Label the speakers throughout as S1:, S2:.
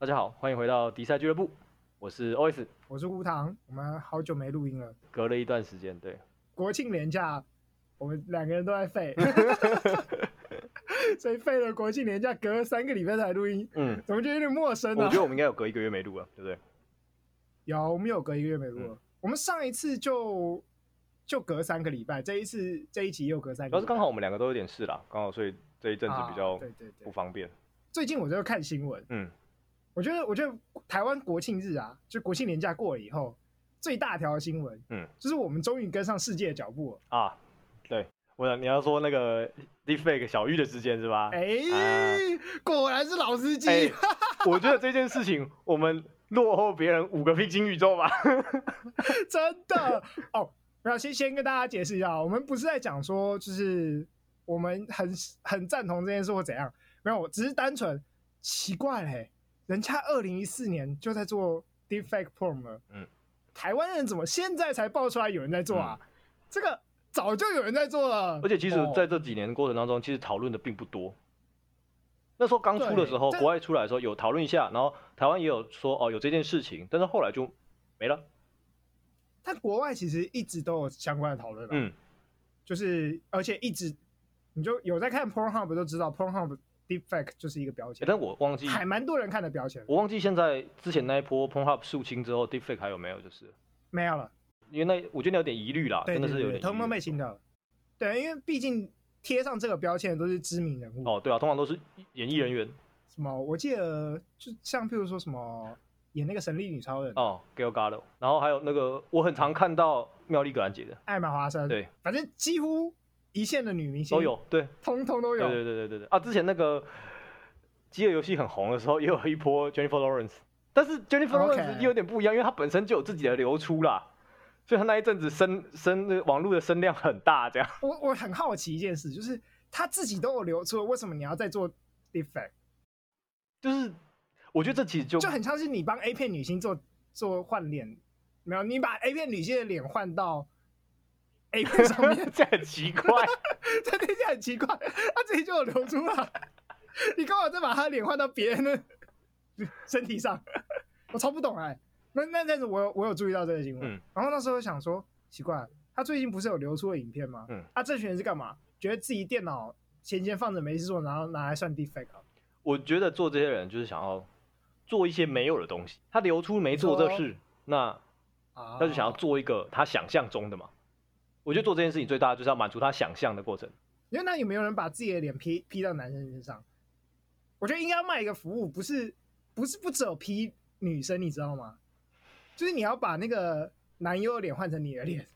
S1: 大家好，欢迎回到迪赛俱乐部，我是 OS，
S2: 我是吴唐，我们好久没录音了，
S1: 隔了一段时间，对，
S2: 国庆连假，我们两个人都在废，所以废了国庆连假，隔了三个礼拜才录音，嗯，怎么觉得有点陌生呢？
S1: 我觉得我们应该有隔一个月没录了，对不对？
S2: 有，我们有隔一个月没录了，嗯、我们上一次就就隔三个礼拜，这一次这一集又隔三个礼拜，
S1: 主要是刚好我们两个都有点事啦，刚好所以这一阵子比较对对不方便。
S2: 最近我就看新闻，嗯。我觉得，我觉得台湾国庆日啊，就国庆年假过了以后，最大条的新闻，嗯，就是我们终于跟上世界的脚步了啊。
S1: 对，我想你要说那个 Deepfake 小玉的事件是吧？
S2: 哎、欸，啊、果然是老司机、欸。
S1: 我觉得这件事情我们落后别人五个平行宇宙吧。
S2: 真的哦，那先先跟大家解释一下，我们不是在讲说就是我们很很赞同这件事或怎样，没有，我只是单纯奇怪嘞、欸。人家二零一四年就在做 deepfake porn 了，嗯，台湾人怎么现在才爆出来有人在做啊？嗯、这个早就有人在做了，
S1: 而且其实在这几年过程当中，其实讨论的并不多。那时候刚出的时候，国外出来的时候有讨论一下，然后台湾也有说哦有这件事情，但是后来就没了。
S2: 但国外其实一直都有相关的讨论，嗯，就是而且一直你就有在看 Pornhub 都知道 Pornhub。Deepfake 就是一个标签，
S1: 但我忘记
S2: 还蛮多人看的标签。
S1: 我忘记现在之前那一波 Pornhub 肃清之后，Deepfake 还有没有？就是
S2: 没有了，
S1: 因为那我觉得有点疑虑啦，真的是有点。
S2: 通通被清掉了。对，因为毕竟贴上这个标签的都是知名人物。
S1: 哦，对啊，通常都是演艺人员。
S2: 什么？我记得就像譬如说什么演那个神力女超人
S1: 哦，Gal Gadot，然后还有那个我很常看到妙丽格兰杰的
S2: 艾玛华生，
S1: 对，
S2: 反正几乎一线的女明星
S1: 都有，对，
S2: 通通都有。
S1: 对对对对对对啊！之前那个。饥饿游戏很红的时候，也有一波 Jennifer Lawrence，但是 Jennifer Lawrence 又有点不一样，因为她本身就有自己的流出啦，所以她那一阵子声声网络的声量很大。这样，
S2: 我我很好奇一件事，就是她自己都有流出，为什么你要再做 Deepfake？
S1: 就是我觉得这其实就
S2: 就很像是你帮 A 片女星做做换脸，没有，你把 A 片女星的脸换到 A 片上面，
S1: 这很奇怪，
S2: 这听起来很奇怪，他自己就有流出来。你刚好再把他脸换到别人的 身体上，我超不懂哎、欸。那那阵子我有我有注意到这个新闻，嗯、然后那时候想说奇怪，他最近不是有流出的影片吗？嗯，啊，这群人是干嘛？觉得自己电脑闲闲放着没事做，然后拿来算 defect
S1: 我觉得做这些人就是想要做一些没有的东西。他流出没做这事，那他就想要做一个他想象中的嘛。我觉得做这件事情最大的就是要满足他想象的过程。
S2: 因为那有没有人把自己的脸 P P 到男生身上？我觉得应该要卖一个服务，不是不是不只有 P 女生，你知道吗？就是你要把那个男优的脸换成你的脸，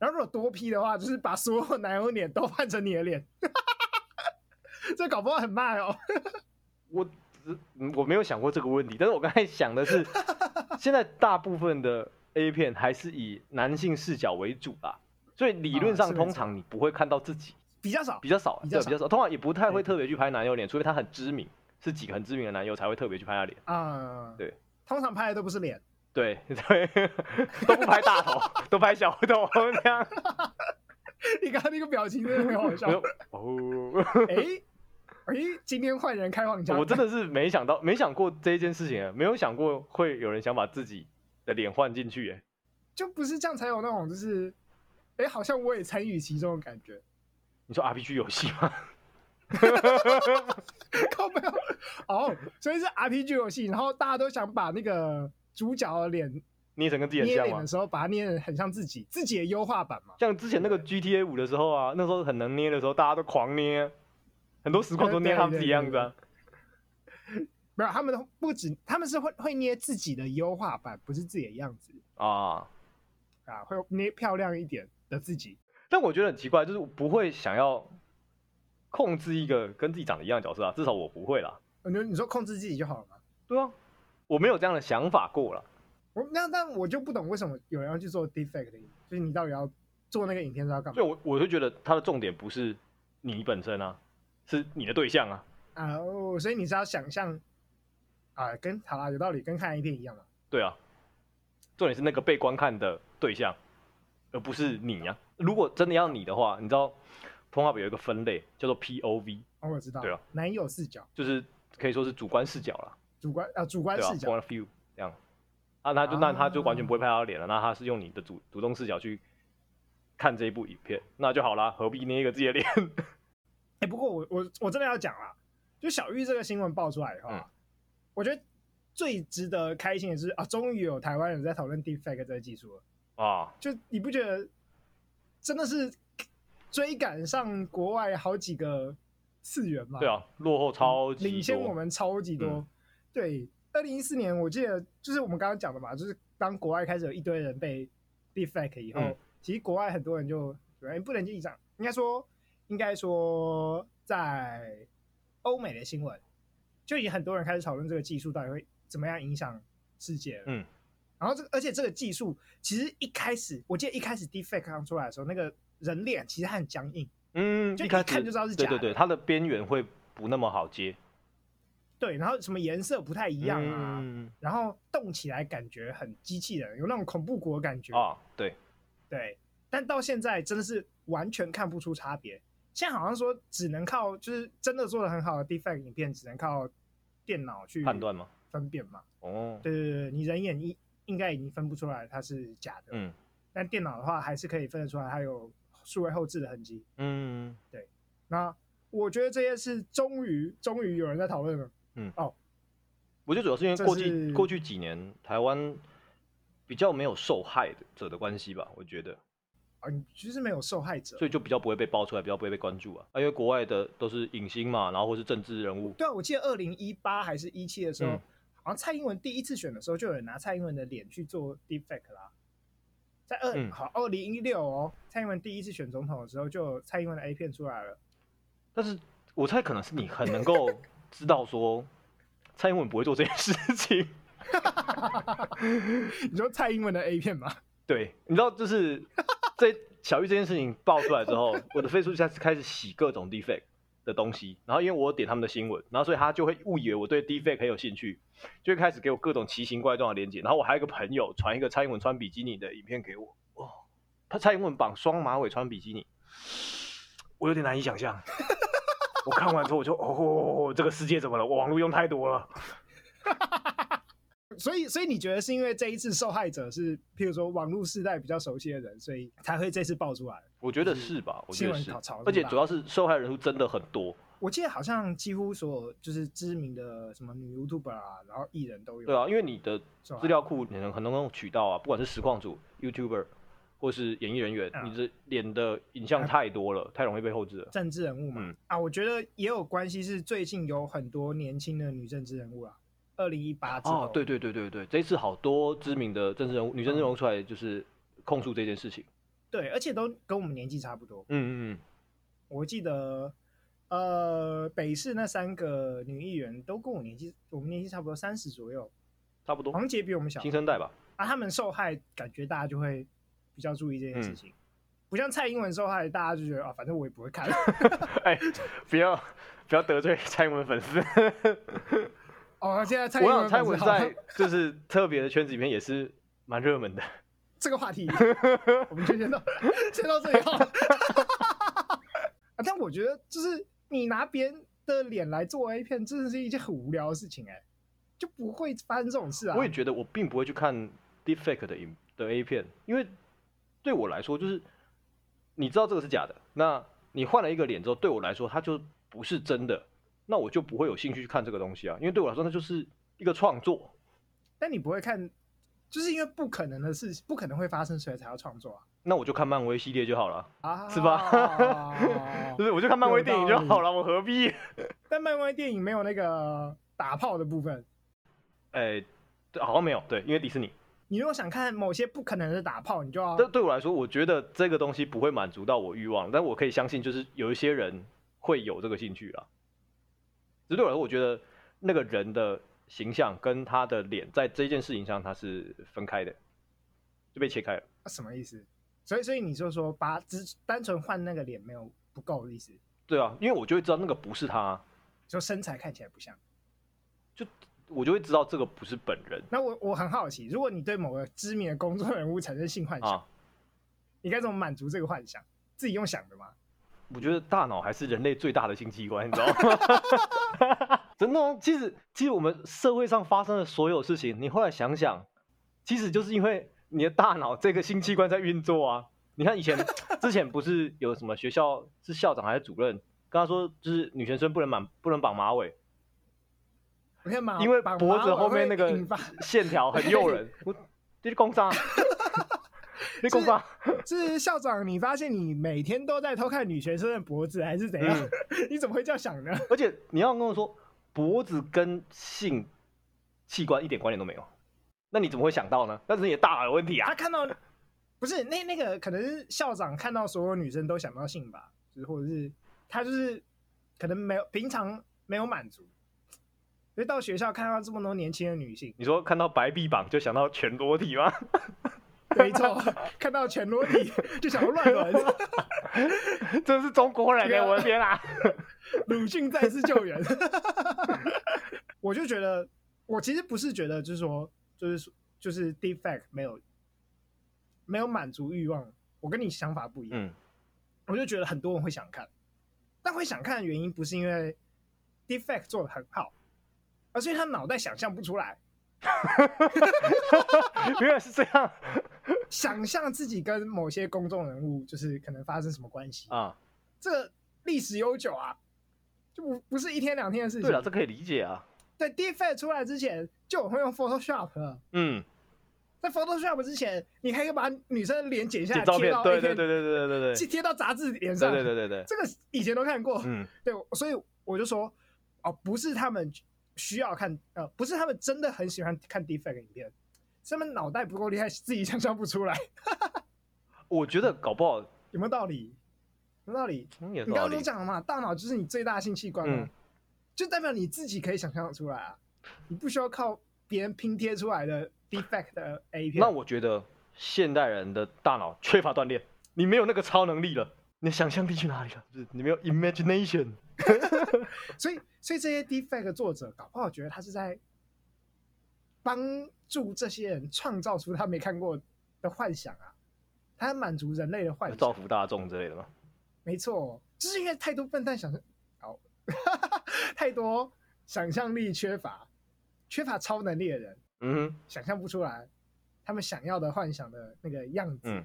S2: 然后如果多 P 的话，就是把所有男优脸都换成你的脸，这搞不好很卖哦。
S1: 我我没有想过这个问题，但是我刚才想的是，现在大部分的 A 片还是以男性视角为主吧，所以理论上通常你不会看到自己。
S2: 比较少，
S1: 比较少，比较少，比较少。通常也不太会特别去拍男友脸，除非他很知名，是几个很知名的男友才会特别去拍他脸。啊，对，
S2: 通常拍的都不是脸，
S1: 对 对，都不拍大头，都拍小头这样。
S2: 你刚刚那个表情真的很好笑。哦，哎哎，今天换人开黄腔，
S1: 我真的是没想到，没想过这一件事情，没有想过会有人想把自己的脸换进去，哎，
S2: 就不是这样才有那种就是，哎，好像我也参与其中的感觉。
S1: 你说 RPG 游戏吗？
S2: 靠没有哦，所以是 RPG 游戏，然后大家都想把那个主角的脸
S1: 捏成跟自己很像脸？
S2: 的时候把它捏得很像自己，自己的优化版嘛。
S1: 像之前那个 GTA 五的时候啊，那时候很能捏的时候，大家都狂捏，很多实况都捏他们自己样子啊。
S2: 没有，他们不止，他们是会会捏自己的优化版，不是自己的样子啊啊，会捏漂亮一点的自己。
S1: 但我觉得很奇怪，就是我不会想要控制一个跟自己长得一样的角色啊，至少我不会啦。
S2: 你你说控制自己就好了吗？
S1: 对啊，我没有这样的想法过了。
S2: 我那但我就不懂为什么有人要去做 deepfake 的，就是你到底要做那个影片是要干嘛？
S1: 所以我我就觉得它的重点不是你本身啊，是你的对象啊。
S2: 啊哦，所以你是要想象啊，跟好啦，有道理，跟看 A 片一样嘛。
S1: 对啊，重点是那个被观看的对象，而不是你啊。如果真的要你的话，你知道，Pornhub 有一个分类叫做 POV。
S2: 哦，我知道。
S1: 对啊，
S2: 男友视角，
S1: 就是可以说是主观视角了。
S2: 主观啊主观视角。
S1: Point of view 这样，啊，他就、啊、那他就完全不会拍他的脸了，那他是用你的主主动视角去看这一部影片，那就好啦，何必捏一个自己的脸？哎、
S2: 欸，不过我我我真的要讲啦，就小玉这个新闻爆出来以后，嗯、我觉得最值得开心的是啊，终于有台湾人在讨论 Deepfake 这个技术了啊！就你不觉得真的是追赶上国外好几个次元吗？
S1: 对啊，落后超级
S2: 领先我们超级多。嗯、对，二零一四年我记得就是我们刚刚讲的嘛，就是当国外开始有一堆人被 defect 以后。嗯其实国外很多人就不能记账，应该说，应该说，在欧美的新闻，就已经很多人开始讨论这个技术到底会怎么样影响世界了。嗯，然后这个，而且这个技术其实一开始，我记得一开始 Deepfake 刚出来的时候，那个人脸其实还很僵硬。
S1: 嗯，
S2: 就一看就知道是假的。
S1: 对对对，它的边缘会不那么好接。
S2: 对，然后什么颜色不太一样啊，嗯、然后动起来感觉很机器人，有那种恐怖谷的感觉
S1: 啊，对。
S2: 对，但到现在真的是完全看不出差别。现在好像说只能靠，就是真的做的很好的 Deepfake 影片，只能靠电脑去
S1: 判断吗？
S2: 分辨嘛。
S1: 哦，
S2: 对对对，你人眼应应该已经分不出来它是假的。嗯。但电脑的话，还是可以分得出来它有数位后置的痕迹。嗯，对。那我觉得这些是终于终于有人在讨论了。嗯。哦，
S1: 我觉得主要是因为过去是过去几年台湾。比较没有受害者的关系吧，我觉得
S2: 啊，你其实没有受害者，
S1: 所以就比较不会被爆出来，比较不会被关注啊。啊，因为国外的都是影星嘛，然后或是政治人物。
S2: 对啊，我记得二零一八还是一七的时候，嗯、好像蔡英文第一次选的时候，就有人拿蔡英文的脸去做 deepfake 啦。在二、嗯、好二零一六哦，蔡英文第一次选总统的时候，就有蔡英文的 A 片出来了。
S1: 但是我猜可能是你很能够知道说，蔡英文不会做这件事情。
S2: 你说蔡英文的 A 片吗？
S1: 对，你知道就是在小玉这件事情爆出来之后，我的 Facebook 开始开始洗各种 Deepfake 的东西，然后因为我点他们的新闻，然后所以他就会误以为我对 Defake 很有兴趣，就会开始给我各种奇形怪状的连接。然后我还有一个朋友传一个蔡英文穿比基尼的影片给我，哦，他蔡英文绑双马尾穿比基尼，我有点难以想象。我看完之后我就哦，这个世界怎么了？我网络用太多了。
S2: 所以，所以你觉得是因为这一次受害者是，譬如说网络世代比较熟悉的人，所以才会这次爆出来？
S1: 我觉得是吧？我觉得是，而且主要是受害人数真的很多。
S2: 我记得好像几乎所有就是知名的什么女 YouTuber 啊，然后艺人都有。
S1: 对啊，因为你的资料库你能很能用渠道啊，不管是实况组、YouTuber 或是演艺人员，嗯、你的脸的影像太多了，嗯、太容易被后置了。
S2: 政治人物嘛，嗯、啊，我觉得也有关系，是最近有很多年轻的女政治人物啊。二零一八哦，
S1: 对对对对对，这一次好多知名的政治人物、女政治人物出来就是控诉这件事情。
S2: 对，而且都跟我们年纪差不多。
S1: 嗯嗯嗯，
S2: 我记得，呃，北市那三个女议员都跟我年纪，我们年纪差不多，三十左右，
S1: 差不多。
S2: 黄杰比我们小，
S1: 新生代吧？
S2: 啊，他们受害，感觉大家就会比较注意这件事情，嗯、不像蔡英文受害，大家就觉得啊，反正我也不会看。
S1: 哎，不要不要得罪蔡英文粉丝。
S2: 哦，现在蔡
S1: 英文，我想蔡英文在就是 特别的圈子里面也是蛮热门的。
S2: 这个话题，我们就先到先到这里好了。啊，但我觉得就是你拿别人的脸来做 A 片，真的是一件很无聊的事情哎、欸，就不会发生这种事啊。
S1: 我也觉得，我并不会去看 Deepfake 的影的 A 片，因为对我来说，就是你知道这个是假的，那你换了一个脸之后，对我来说，它就不是真的。那我就不会有兴趣去看这个东西啊，因为对我来说那就是一个创作。
S2: 但你不会看，就是因为不可能的事，不可能会发生，所以才要创作啊。
S1: 那我就看漫威系列就好了，啊、是吧？就是我就看漫威电影就好了，我何必？
S2: 但漫威电影没有那个打炮的部分。
S1: 哎，对，好像没有。对，因为迪士尼。
S2: 你如果想看某些不可能的打炮，你就要。
S1: 这对我来说，我觉得这个东西不会满足到我欲望，但我可以相信，就是有一些人会有这个兴趣了。对我来说，我觉得那个人的形象跟他的脸在这件事情上，他是分开的，就被切开了。
S2: 什么意思？所以，所以你就说把只单纯换那个脸没有不够的意思？
S1: 对啊，因为我就会知道那个不是他，
S2: 就身材看起来不像，
S1: 就我就会知道这个不是本人。
S2: 那我我很好奇，如果你对某个知名的公众人物产生性幻想，啊、你该怎么满足这个幻想？自己用想的吗？
S1: 我觉得大脑还是人类最大的性器官，你知道吗？真的、哦，其实其实我们社会上发生的所有事情，你后来想想，其实就是因为你的大脑这个性器官在运作啊。你看以前之前不是有什么学校是校长还是主任跟他说，就是女学生不能绑不能绑马尾，因为脖子后面那个线条很诱人。我这是工伤，
S2: 是校长，你发现你每天都在偷看女学生的脖子，还是怎样？嗯、你怎么会这样想呢？
S1: 而且你要跟我说，脖子跟性器官一点关联都没有，那你怎么会想到呢？那是你的大脑有问题啊！
S2: 他看到。不是那那个可能是校长看到所有女生都想到性吧，就是或者是他就是可能没有平常没有满足，所以到学校看到这么多年轻的女性，
S1: 你说看到白臂膀就想到全裸体吗？
S2: 没错，看到全裸体就想到乱伦，
S1: 这是中国人哎，我的天啊！
S2: 鲁迅再次救援，我就觉得我其实不是觉得就是说就是就是 defect 没有。没有满足欲望，我跟你想法不一样。嗯，我就觉得很多人会想看，但会想看的原因不是因为 defect 做的很好，而是因为他脑袋想象不出来。
S1: 原来是这样，
S2: 想象自己跟某些公众人物就是可能发生什么关系
S1: 啊？
S2: 这个历史悠久啊，就不不是一天两天的事情。
S1: 对了，这可以理解啊。
S2: 对，defect 出来之前就我会用 Photoshop。嗯。在 Photoshop 之前，你还可以把女生的脸剪下来贴到，
S1: 对对对对对对对，
S2: 贴到杂志脸上，
S1: 对对对对，
S2: 这个以前都看过，嗯，对，所以我就说，哦，不是他们需要看，呃，不是他们真的很喜欢看 defect 影片，是他们脑袋不够厉害，自己想象不出来。
S1: 我觉得搞不好
S2: 有没有道理？有道理？你刚刚都讲了嘛，大脑就是你最大的性器官嘛，就代表你自己可以想象出来啊，你不需要靠别人拼贴出来的。defect 的 A 片，
S1: 那我觉得现代人的大脑缺乏锻炼，你没有那个超能力了，你的想象力去哪里了？就是你没有 imagination，
S2: 所以所以这些 defect 的作者搞不好觉得他是在帮助这些人创造出他没看过的幻想啊，他在满足人类的幻想，
S1: 造福大众之类的吗？
S2: 没错，就是因为太多笨蛋想象，哦，太多想象力缺乏、缺乏超能力的人。嗯哼，想象不出来他们想要的幻想的那个样子，嗯，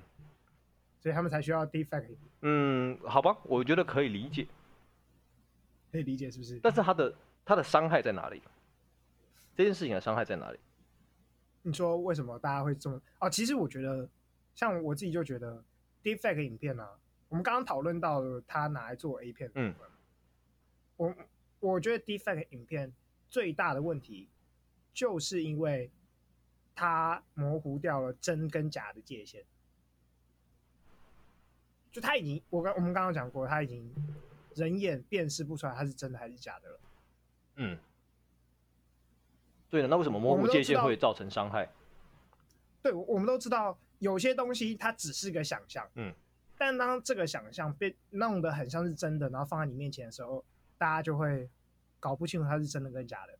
S2: 所以他们才需要 defect。
S1: 嗯，好吧，我觉得可以理解，
S2: 可以理解是不是？
S1: 但是他的他的伤害在哪里？这件事情的伤害在哪里？
S2: 你说为什么大家会这么？哦，其实我觉得，像我自己就觉得 defect 影片啊，我们刚刚讨论到了他拿来做 A 片，嗯，我我觉得 defect 影片最大的问题。就是因为它模糊掉了真跟假的界限，就他已经，我刚我们刚刚讲过，他已经人眼辨识不出来它是真的还是假的了。
S1: 嗯，对的，那为什么模糊界限会造成伤害？
S2: 对，我们都知道有些东西它只是个想象，嗯，但当这个想象被弄得很像是真的，然后放在你面前的时候，大家就会搞不清楚它是真的跟假的。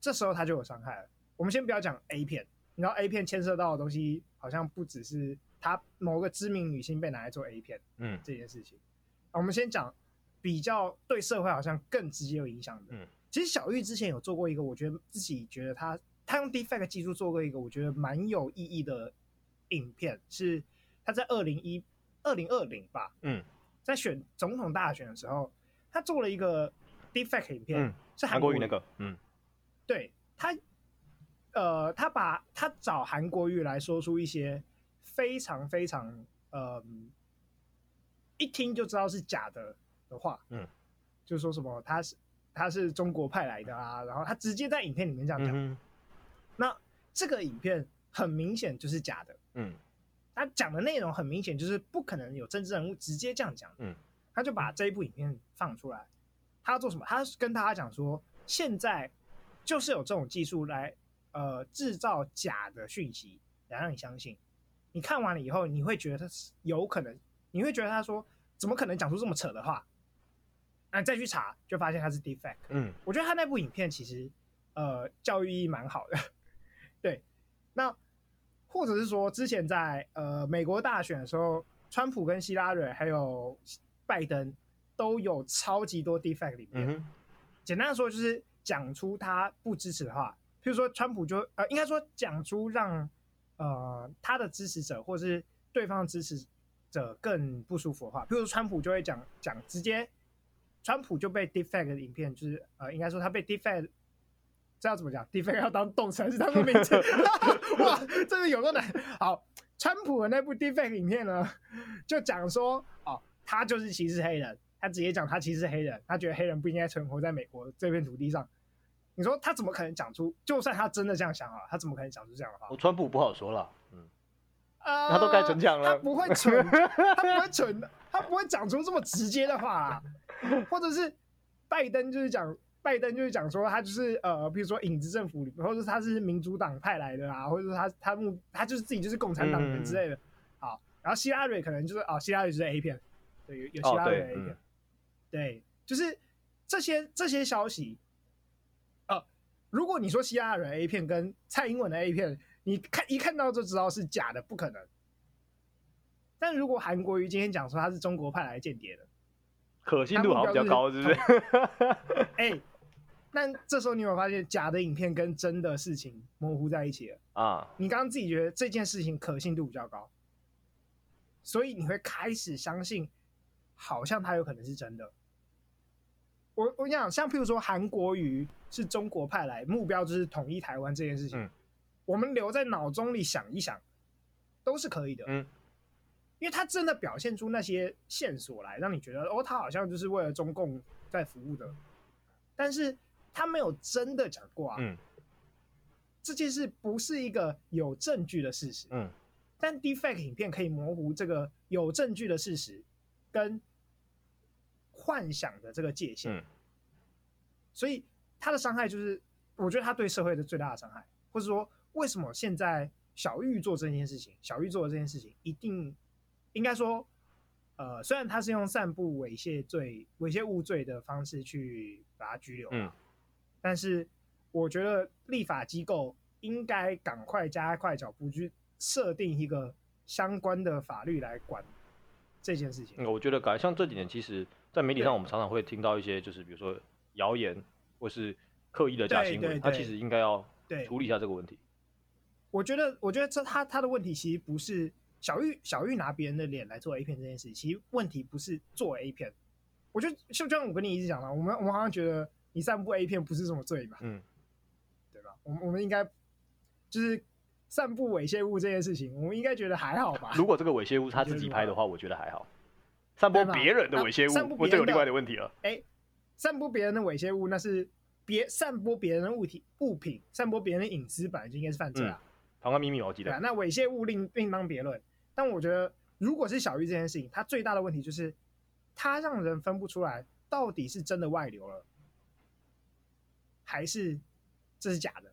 S2: 这时候它就有伤害了。我们先不要讲 A 片，你知道 A 片牵涉到的东西好像不只是它某个知名女星被拿来做 A 片，嗯，这件事情。我们先讲比较对社会好像更直接有影响的。嗯，其实小玉之前有做过一个，我觉得自己觉得他他用 Defect 技术做过一个我觉得蛮有意义的影片，是他在二零一二零二零吧，嗯，在选总统大选的时候，他做了一个 Defect 影片，嗯，是韩国语那个，嗯。对他，呃，他把他找韩国语来说出一些非常非常呃，一听就知道是假的的话，嗯，就说什么他是他是中国派来的啊，然后他直接在影片里面这样讲，嗯、那这个影片很明显就是假的，嗯，他讲的内容很明显就是不可能有政治人物直接这样讲，嗯，他就把这一部影片放出来，他要做什么？他跟大家讲说现在。就是有这种技术来，呃，制造假的讯息来让你相信。你看完了以后，你会觉得他是有可能，你会觉得他说怎么可能讲出这么扯的话？那再去查，就发现他是 defect。嗯，我觉得他那部影片其实，呃，教育意义蛮好的。对，那或者是说，之前在呃美国大选的时候，川普跟希拉蕊还有拜登都有超级多 defect 里面。嗯、简单的说，就是。讲出他不支持的话，譬如说川普就呃，应该说讲出让呃他的支持者或是对方的支持者更不舒服的话，譬如说川普就会讲讲直接，川普就被 defect 的影片就是呃，应该说他被 defect，这要怎么讲？defect 要当动词还是当个名词？哇，真的有多难？好，川普的那部 defect 影片呢，就讲说哦，他就是歧视黑人。他直接讲他其实是黑人，他觉得黑人不应该存活在美国这片土地上。你说他怎么可能讲出？就算他真的这样想啊，他怎么可能讲出这样的话？
S1: 我川普不好说了，嗯，
S2: 呃，
S1: 他都该存讲了，
S2: 他不会蠢，他不会存，他不会讲出这么直接的话啊。或者是拜登就是讲，拜登就是讲说他就是呃，比如说影子政府里面，或者他是民主党派来的啊，或者说他他目他就是自己就是共产党人之类的。嗯、好，然后希拉蕊可能就是哦，希拉蕊就是 A 片，对，有有希拉蕊 A 片。哦对，就是这些这些消息，呃，如果你说希拉蕊 A 片跟蔡英文的 A 片，你看一看到就知道是假的，不可能。但如果韩国瑜今天讲说他是中国派来的间谍的，
S1: 可信度好像比较高，是不是？
S2: 哎、欸，那这时候你有发现假的影片跟真的事情模糊在一起了啊？你刚刚自己觉得这件事情可信度比较高，所以你会开始相信，好像它有可能是真的。我我跟你讲，像譬如说韩国瑜是中国派来，目标就是统一台湾这件事情，嗯、我们留在脑中里想一想，都是可以的。嗯，因为他真的表现出那些线索来，让你觉得哦，他好像就是为了中共在服务的，但是他没有真的讲过啊。嗯，这件事不是一个有证据的事实。嗯，但 deepfake 影片可以模糊这个有证据的事实跟。幻想的这个界限，嗯、所以他的伤害就是，我觉得他对社会的最大的伤害，或者说为什么现在小玉做这件事情，小玉做的这件事情一定应该说，呃，虽然他是用散布猥亵罪、猥亵物罪的方式去把他拘留，嗯，但是我觉得立法机构应该赶快加快脚步去设定一个相关的法律来管这件事情。
S1: 嗯、我觉得改像这几年其实。在媒体上，我们常常会听到一些，就是比如说谣言，或是刻意的假新闻，他其实应该要处理一下这个问题。
S2: 我觉得，我觉得这他他的问题其实不是小玉小玉拿别人的脸来做 A 片这件事，其实问题不是做 A 片。我觉得就就像我跟你一直讲嘛，我们我们好像觉得你散布 A 片不是什么罪嘛，嗯，对吧？我们我们应该就是散布猥亵物这件事情，我们应该觉得还好吧？
S1: 如果这个猥亵物他自己拍的话，我觉得还好。散播别人的猥亵物，我就有另外的问题了。
S2: 哎、欸，散播别人的猥亵物，那是别散播别人的物体物品，散播别人的隐私，本来就应该是犯罪啊。
S1: 妨害秘密，我记得。
S2: 那猥亵物另另当别论。但我觉得，如果是小玉这件事情，它最大的问题就是，它让人分不出来到底是真的外流了，还是这是假的。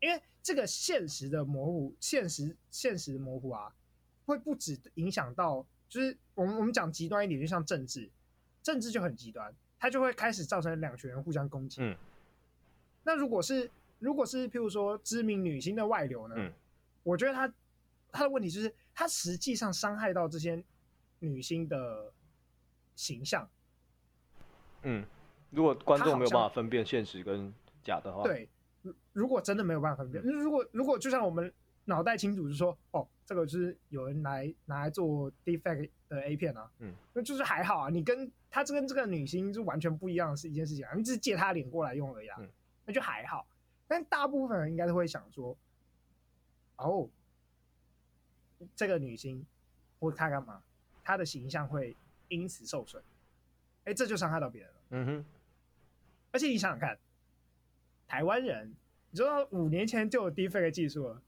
S2: 因为这个现实的模糊，现实现实的模糊啊，会不止影响到。就是我们我们讲极端一点，就像政治，政治就很极端，它就会开始造成两群人互相攻击。嗯，那如果是如果是譬如说知名女星的外流呢？嗯，我觉得他他的问题就是他实际上伤害到这些女星的形象。
S1: 嗯，如果观众没有办法分辨现实跟假的话，
S2: 对，如果真的没有办法分辨，嗯，如果如果就像我们。脑袋清楚就说，哦，这个就是有人来拿来做 defect 的 A 片啊，嗯，那就是还好啊，你跟他这跟这个女星就完全不一样的是一件事情啊，你只是借他脸过来用而已啊，嗯，那就还好。但大部分人应该都会想说，哦，这个女星或她干嘛，她的形象会因此受损，哎，这就伤害到别人了。嗯哼，而且你想想看，台湾人，你知道五年前就有 deepfake 技术了。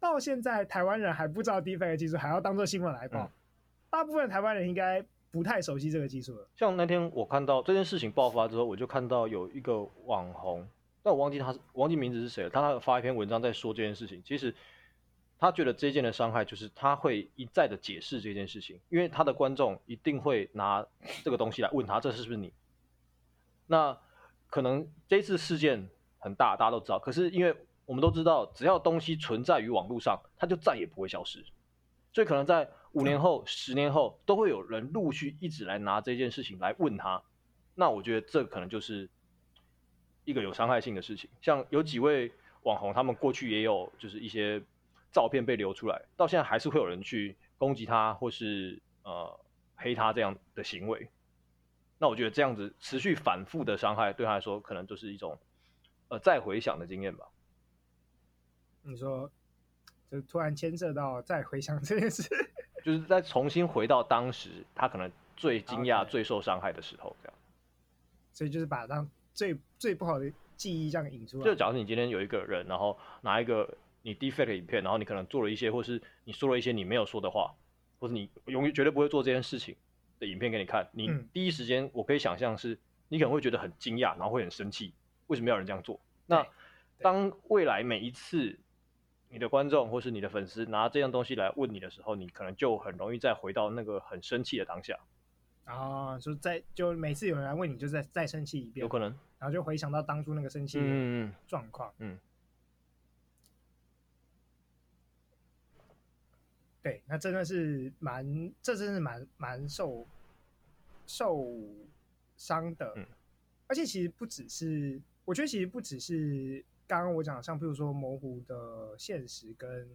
S2: 到现在，台湾人还不知道 deepfake 技术，还要当做新闻来报。嗯、大部分台湾人应该不太熟悉这个技术了。
S1: 像那天我看到这件事情爆发之后，我就看到有一个网红，但我忘记他是忘记名字是谁了。他他发一篇文章在说这件事情。其实他觉得这件的伤害就是他会一再的解释这件事情，因为他的观众一定会拿这个东西来问他，这是不是你？那可能这次事件很大，大家都知道。可是因为我们都知道，只要东西存在于网络上，它就再也不会消失。所以可能在五年后、十年后，都会有人陆续一直来拿这件事情来问他。那我觉得这可能就是一个有伤害性的事情。像有几位网红，他们过去也有就是一些照片被流出来，到现在还是会有人去攻击他或是呃黑他这样的行为。那我觉得这样子持续反复的伤害，对他来说可能就是一种呃再回想的经验吧。
S2: 你说，就突然牵涉到再回想这件事，
S1: 就是再重新回到当时他可能最惊讶、最受伤害的时候，这样。
S2: 所以就是把当最最不好的记忆这样引出来。
S1: 就假如你今天有一个人，然后拿一个你 deepfake 的影片，然后你可能做了一些，或是你说了一些你没有说的话，或是你永远绝对不会做这件事情的影片给你看，你第一时间我可以想象是，你可能会觉得很惊讶，然后会很生气，为什么要有人这样做？那当未来每一次你的观众或是你的粉丝拿这样东西来问你的时候，你可能就很容易再回到那个很生气的当下。
S2: 啊，就再就每次有人来问你，就再再生气一遍，
S1: 有可能，
S2: 然后就回想到当初那个生气的状况，
S1: 嗯，嗯，
S2: 对，那真的是蛮，这真是蛮蛮受受伤的，
S1: 嗯，
S2: 而且其实不只是，我觉得其实不只是刚刚我讲的，像比如说模糊的现实跟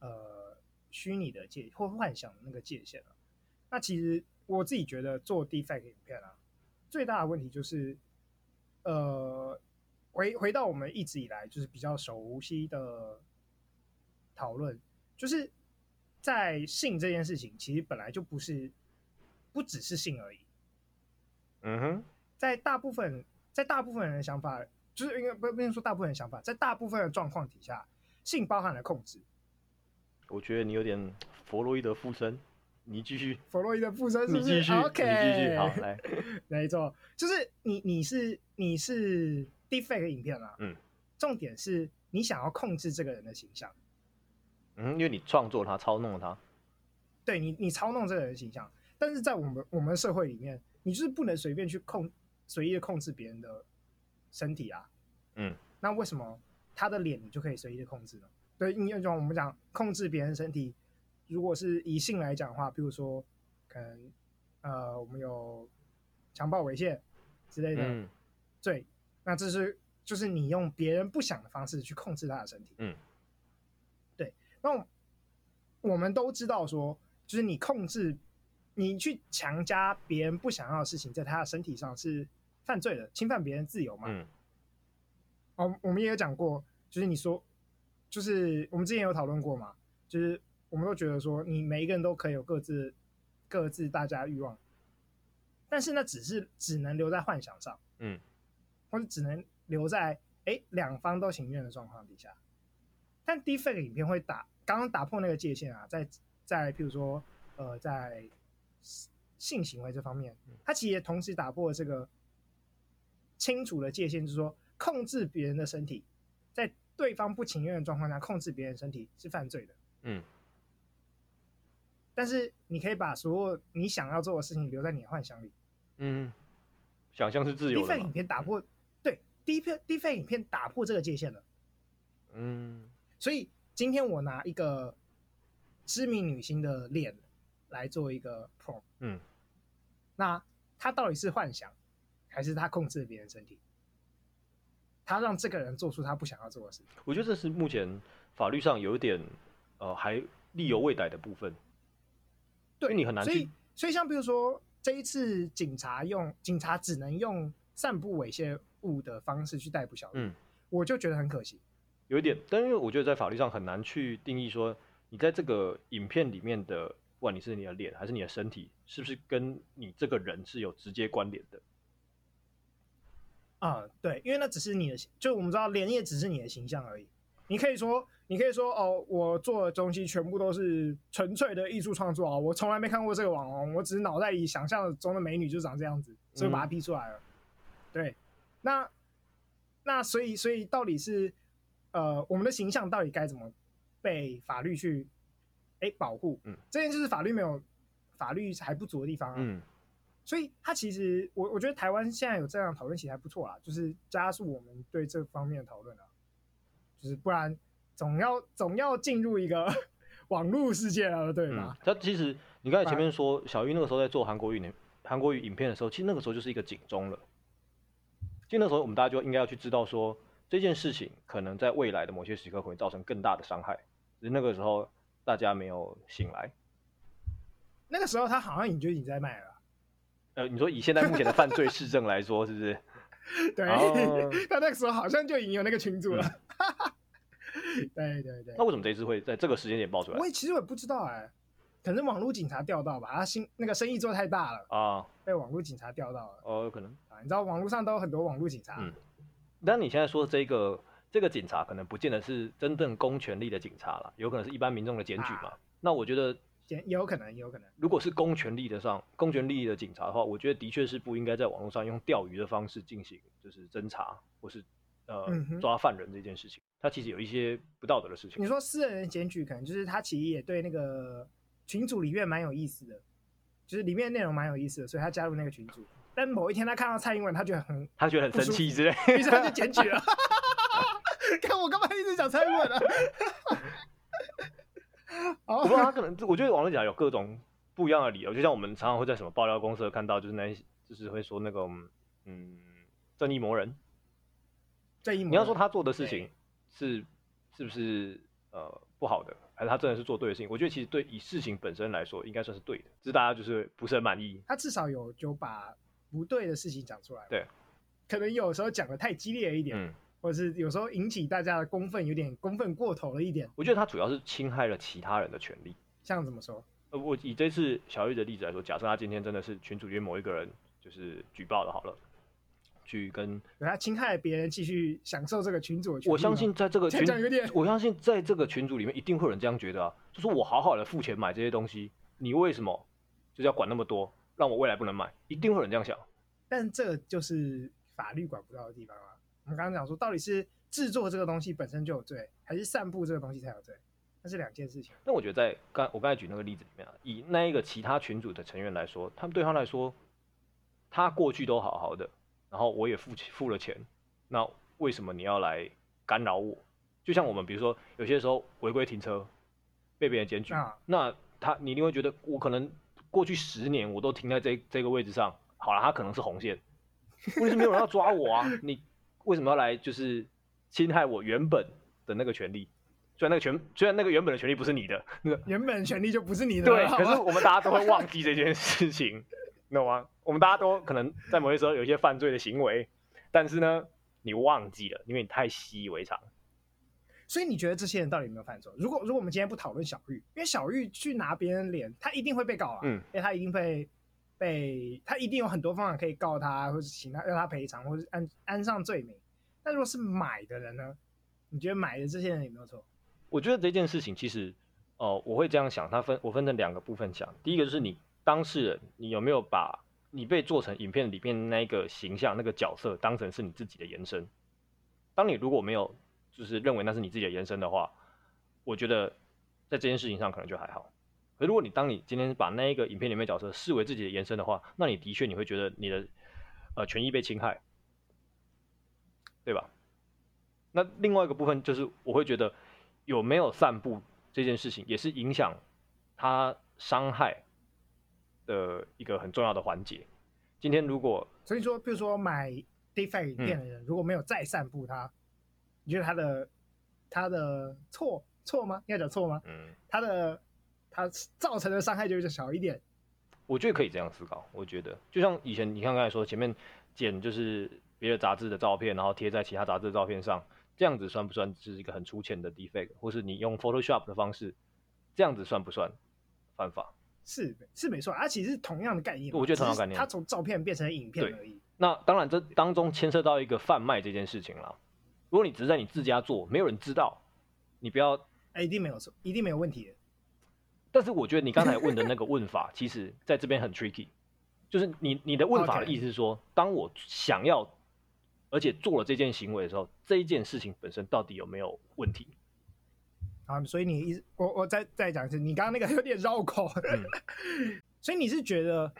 S2: 呃虚拟的界或幻想的那个界限啊，那其实。我自己觉得做 defect 影片啊，最大的问题就是，呃，回回到我们一直以来就是比较熟悉的讨论，就是在性这件事情，其实本来就不是不只是性而已。
S1: 嗯哼，
S2: 在大部分在大部分人的想法，就是应该不不能说大部分人的想法，在大部分的状况底下，性包含了控制。
S1: 我觉得你有点弗洛伊德附身。你继续，
S2: 弗洛伊德附身是不是？
S1: 你继续
S2: ，OK，
S1: 你继续，好来，
S2: 没错，就是你你是你是 deepfake 影片啊，
S1: 嗯，
S2: 重点是你想要控制这个人的形象，
S1: 嗯，因为你创作他，操弄了他，
S2: 对你你操弄这个人的形象，但是在我们我们社会里面，你就是不能随便去控随意的控制别人的身体啊，
S1: 嗯，
S2: 那为什么他的脸你就可以随意的控制呢？对，你就像我们讲控制别人身体。如果是以性来讲的话，比如说，可能，呃，我们有强暴猥亵之类的罪，嗯，那这是就是你用别人不想的方式去控制他的身体，
S1: 嗯，
S2: 对。那我们都知道说，就是你控制，你去强加别人不想要的事情在他的身体上是犯罪的，侵犯别人自由嘛。
S1: 嗯。
S2: 哦，我们也有讲过，就是你说，就是我们之前有讨论过嘛，就是。我们都觉得说，你每一个人都可以有各自、各自大家欲望，但是那只是只能留在幻想上，
S1: 嗯，
S2: 或者只能留在哎两方都情愿的状况底下。但 deepfake 影片会打刚刚打破那个界限啊，在在譬如说呃在性行为这方面，它其实也同时打破了这个清楚的界限，就是说控制别人的身体，在对方不情愿的状况下控制别人身体是犯罪的，
S1: 嗯。
S2: 但是你可以把所有你想要做的事情留在你的幻想里，
S1: 嗯，想象是自由的。
S2: deepfake 影片打破，对，deepfake deepfake 影片打破这个界限了，
S1: 嗯，
S2: 所以今天我拿一个知名女星的脸来做一个 prompt，
S1: 嗯，
S2: 那她到底是幻想，还是她控制了别人身体？他让这个人做出他不想要做的事情。
S1: 我觉得这是目前法律上有一点呃还力有未逮的部分。
S2: 对，
S1: 你很难。
S2: 所以，所以像比如说，这一次警察用警察只能用散布猥亵物的方式去逮捕小玉，
S1: 嗯，
S2: 我就觉得很可惜。
S1: 有一点，但是因为我觉得在法律上很难去定义说，你在这个影片里面的，不管你是你的脸还是你的身体，是不是跟你这个人是有直接关联的？
S2: 啊、嗯，对，因为那只是你的，就我们知道脸也只是你的形象而已。你可以说。你可以说哦，我做的东西全部都是纯粹的艺术创作啊！我从来没看过这个网红，我只是脑袋里想象中的美女就长这样子，所以把它 P 出来了。嗯、对，那那所以所以到底是呃，我们的形象到底该怎么被法律去哎保护？嗯，这件就是法律没有法律还不足的地方啊。
S1: 嗯，
S2: 所以它其实我我觉得台湾现在有这样讨论其实还不错啦，就是加速我们对这方面的讨论啊，就是不然。总要总要进入一个 网络世界了，对吧？
S1: 他、嗯、其实你刚才前面说小玉那个时候在做韩国语、韩国语影片的时候，其实那个时候就是一个警钟了。就那时候我们大家就应该要去知道说，这件事情可能在未来的某些时刻会造成更大的伤害，只是那个时候大家没有醒来。
S2: 那个时候他好像已经已经在卖了。
S1: 呃，你说以现在目前的犯罪事证来说，是不是？
S2: 对，哦、他那个时候好像就已经有那个群主了。嗯、对对对。
S1: 那为什么这次会在这个时间点爆出来？
S2: 我也其实我也不知道哎、欸，可能网络警察调到吧，他新那个生意做太大了啊，被网络警察调到了。
S1: 哦，有可能
S2: 啊，你知道网络上都有很多网络警察。
S1: 嗯。但你现在说的这个这个警察，可能不见得是真正公权力的警察了，有可能是一般民众的检举嘛。啊、那我觉得。
S2: 也有可能，也有可能。
S1: 如果是公权力的上，公权力的警察的话，我觉得的确是不应该在网络上用钓鱼的方式进行，就是侦查或是呃、嗯、抓犯人这件事情。他其实有一些不道德的事情。
S2: 你说私人的检举，可能就是他其实也对那个群组里面蛮有意思的，就是里面内容蛮有意思的，所以他加入那个群组。但某一天他看到蔡英文，他觉得很
S1: 他觉得很生气之类，
S2: 于是他就检举了。看我干嘛一直讲蔡英文啊？
S1: 我不知道他可能，我觉得网络讲有各种不一样的理由，就像我们常常会在什么爆料公司看到，就是那些就是会说那个嗯，正义魔人，
S2: 正义魔人，
S1: 你要说他做的事情是是不是呃不好的，还是他真的是做对的事情？我觉得其实对以事情本身来说，应该算是对的，只是大家就是不是很满意。
S2: 他至少有就把不对的事情讲出来，
S1: 对，
S2: 可能有时候讲的太激烈了一点。嗯或者是有时候引起大家的公愤，有点公愤过头了一点。
S1: 我觉得他主要是侵害了其他人的权利。
S2: 像怎么说？
S1: 呃，我以这次小玉的例子来说，假设他今天真的是群组里面某一个人就是举报的，好了，去跟
S2: 他侵害别人继续享受这个群主的权。
S1: 我相信在这个群，我相信在这个群组里面一定会有人这样觉得啊，就是我好好的付钱买这些东西，你为什么就是要管那么多，让我未来不能买？一定会有人这样想。
S2: 但这就是法律管不到的地方啊。我们刚刚讲说，到底是制作这个东西本身就有罪，还是散布这个东西才有罪？那是两件事情。
S1: 那我觉得在刚我刚才举那个例子里面啊，以那一个其他群组的成员来说，他们对他来说，他过去都好好的，然后我也付付了钱，那为什么你要来干扰我？就像我们比如说有些时候违规停车被别人检举，啊、那他你一定会觉得我可能过去十年我都停在这这个位置上，好了，它可能是红线，为什么没有人要抓我啊？你。为什么要来就是侵害我原本的那个权利？虽然那个权，虽然那个原本的权利不是你的，那个
S2: 原本的权利就不是你的。
S1: 对，可是我们大家都会忘记这件事情，你懂吗？我们大家都可能在某些时候有一些犯罪的行为，但是呢，你忘记了，因为你太习以为常。
S2: 所以你觉得这些人到底有没有犯错？如果如果我们今天不讨论小玉，因为小玉去拿别人脸，他一定会被告啊，嗯，因为他一定会。被他一定有很多方法可以告他，或者请他让他赔偿，或者安安上罪名。但如果是买的人呢？你觉得买的这些人有没有错？
S1: 我觉得这件事情其实，哦、呃，我会这样想，它分我分成两个部分讲。第一个就是你当事人，你有没有把你被做成影片里面那个形象、那个角色当成是你自己的延伸？当你如果没有就是认为那是你自己的延伸的话，我觉得在这件事情上可能就还好。可如果你当你今天把那一个影片里面角色视为自己的延伸的话，那你的确你会觉得你的呃权益被侵害，对吧？那另外一个部分就是我会觉得有没有散布这件事情也是影响他伤害的一个很重要的环节。今天如果
S2: 所以说，比如说买影片的人，嗯、如果没有再散布它，你觉得他的他的错错吗？应该讲错吗？嗯，他的。他造成的伤害就是小一点，
S1: 我觉得可以这样思考。我觉得就像以前你看刚才说前面剪就是别的杂志的照片，然后贴在其他杂志的照片上，这样子算不算是一个很粗浅的 defect？或是你用 Photoshop 的方式，这样子算不算犯法？
S2: 是是没错，它其实是同样的概念。
S1: 我觉得同样的概念，
S2: 它从照片变成影片而已。
S1: 那当然，这当中牵涉到一个贩卖这件事情了。如果你只是在你自家做，没有人知道，你不要，
S2: 欸、一定没有错，一定没有问题的。
S1: 但是我觉得你刚才问的那个问法，其实在这边很 tricky，就是你你的问法的意思是说，当我想要，而且做了这件行为的时候，这一件事情本身到底有没有问题？
S2: 啊，所以你意思，我我再再讲一次，你刚刚那个有点绕口，嗯、所以你是觉得，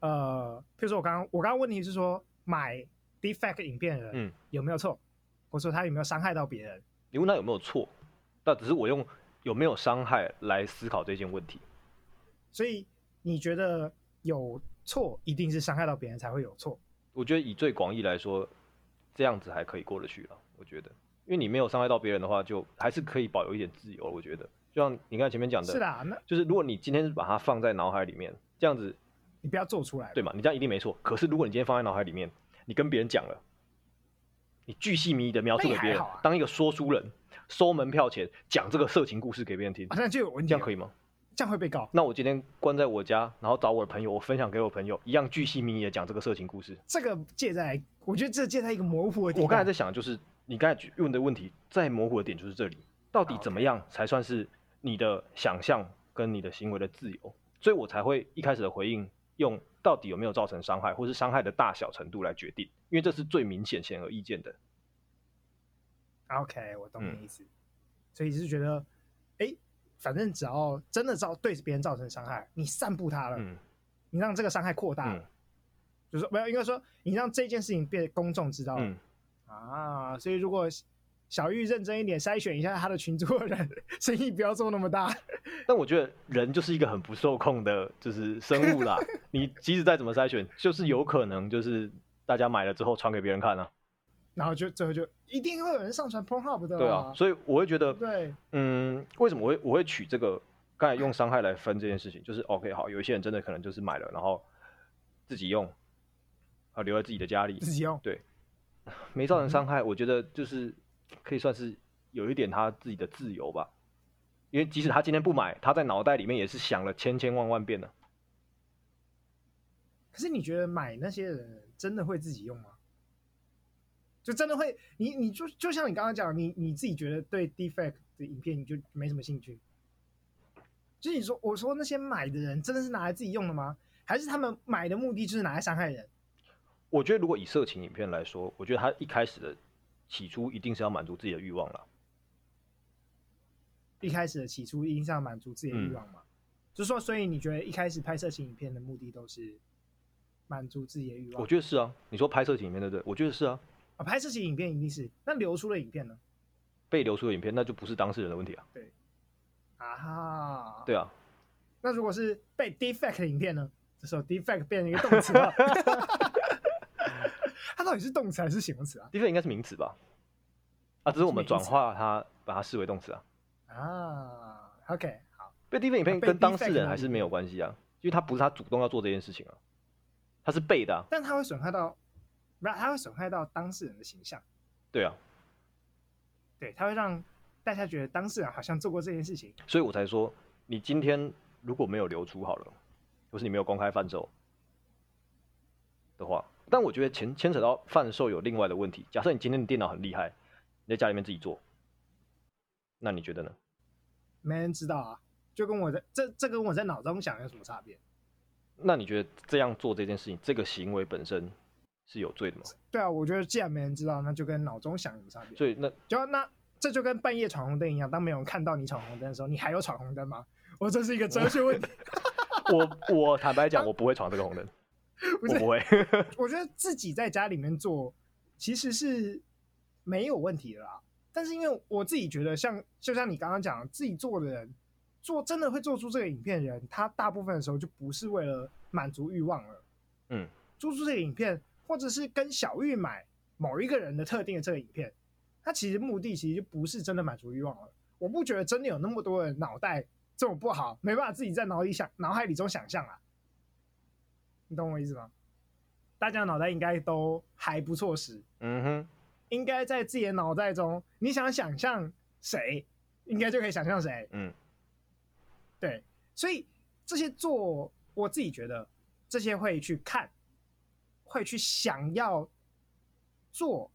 S2: 呃，比如说我刚刚我刚刚问题是说买 deepfake 影片的人有没有错，或者说他有没有伤害到别人？
S1: 你问他有没有错，那只是我用。有没有伤害来思考这件问题？
S2: 所以你觉得有错一定是伤害到别人才会有错？
S1: 我觉得以最广义来说，这样子还可以过得去了。我觉得，因为你没有伤害到别人的话，就还是可以保有一点自由。我觉得，就像你刚才前面讲的，
S2: 是的，那
S1: 就是如果你今天是把它放在脑海里面，这样子，
S2: 你不要做出来，
S1: 对嘛？你这样一定没错。可是如果你今天放在脑海里面，你跟别人讲了，你巨细靡遗的描述给别人，啊、当一个说书人，收门票钱讲这个色情故事给别人听，
S2: 好、啊、就有问题，
S1: 这样可以吗？
S2: 这样会被告。
S1: 那我今天关在我家，然后找我的朋友，我分享给我朋友，一样巨细靡遗的讲这个色情故事。
S2: 这个借在，我觉得这借在一个模糊的点。
S1: 我刚才在想，就是你刚才问的问题，再模糊的点就是这里，到底怎么样才算是你的想象跟你的行为的自由？所以我才会一开始的回应用到底有没有造成伤害，或是伤害的大小程度来决定，因为这是最明显、显而易见的。
S2: OK，我懂你意思。嗯、所以是觉得，哎、欸。反正只要真的造对别人造成伤害，你散布它了，嗯、你让这个伤害扩大了，嗯、就是说没有应该说你让这件事情被公众知道了、嗯、啊。所以如果小玉认真一点筛选一下他的群组的人，生意不要做那么大。
S1: 但我觉得人就是一个很不受控的，就是生物啦。你即使再怎么筛选，就是有可能就是大家买了之后传给别人看啊。
S2: 然后就最后就一定会有人上传 Pornhub 的。
S1: 对啊，所以我会觉得，
S2: 对，
S1: 嗯，为什么我会我会取这个刚才用伤害来分这件事情，就是 OK 好，有一些人真的可能就是买了，然后自己用，啊，留在自己的家里，
S2: 自己用，
S1: 对，没造成伤害，我觉得就是可以算是有一点他自己的自由吧，因为即使他今天不买，他在脑袋里面也是想了千千万万遍的。
S2: 可是你觉得买那些人真的会自己用吗？就真的会，你你就就像你刚刚讲，你你自己觉得对 defect 的影片你就没什么兴趣。就是你说我说那些买的人真的是拿来自己用的吗？还是他们买的目的就是拿来伤害人？
S1: 我觉得如果以色情影片来说，我觉得他一开始的起初一定是要满足自己的欲望了。
S2: 一开始的起初一定是要满足自己的欲望嘛？嗯、就是说，所以你觉得一开始拍摄型影片的目的都是满足自己的欲望？
S1: 我觉得是啊。你说拍摄型影片对不对？我觉得是啊。
S2: 啊，拍摄型影片一定是，那流出的影片呢？
S1: 被流出的影片，那就不是当事人的问题啊。
S2: 对，啊哈，
S1: 对啊。
S2: 那如果是被 defect 的影片呢？这时候 defect 变成一个动词了。它到底是动词还是形容词啊
S1: ？defect 应该是名词吧？啊，只是我们转化它，把它视为动词啊。
S2: 啊，OK，好。
S1: 被 defect 影片跟当事人还是没有关系啊，因为他不是他主动要做这件事情啊，他是被的啊。
S2: 但他会损害到。那他会损害到当事人的形象。
S1: 对啊，
S2: 对，他会让大家觉得当事人好像做过这件事情。
S1: 所以我才说，你今天如果没有流出好了，或是你没有公开贩售的话，但我觉得牵牵扯到贩售有另外的问题。假设你今天的电脑很厉害，你在家里面自己做，那你觉得呢？
S2: 没人知道啊，就跟我在这这跟我在脑中想有什么差别？
S1: 那你觉得这样做这件事情，这个行为本身？是有罪的吗？
S2: 对啊，我觉得既然没人知道，那就跟脑中想有差别。
S1: 所以那
S2: 就那这就跟半夜闯红灯一样，当没有人看到你闯红灯的时候，你还有闯红灯吗？我这是一个哲学问题。
S1: 我我坦白讲，我不会闯这个红灯，不是我不会。
S2: 我觉得自己在家里面做其实是没有问题的啦。但是因为我自己觉得像，像就像你刚刚讲，自己做的人做真的会做出这个影片的人，他大部分的时候就不是为了满足欲望了。嗯，做出这个影片。或者是跟小玉买某一个人的特定的这个影片，他其实目的其实就不是真的满足欲望了。我不觉得真的有那么多人脑袋这么不好，没办法自己在脑里想、脑海里中想象啊。你懂我意思吗？大家脑袋应该都还不错时，嗯哼，应该在自己的脑袋中，你想想象谁，应该就可以想象谁。嗯，对，所以这些做，我自己觉得这些会去看。会去想要做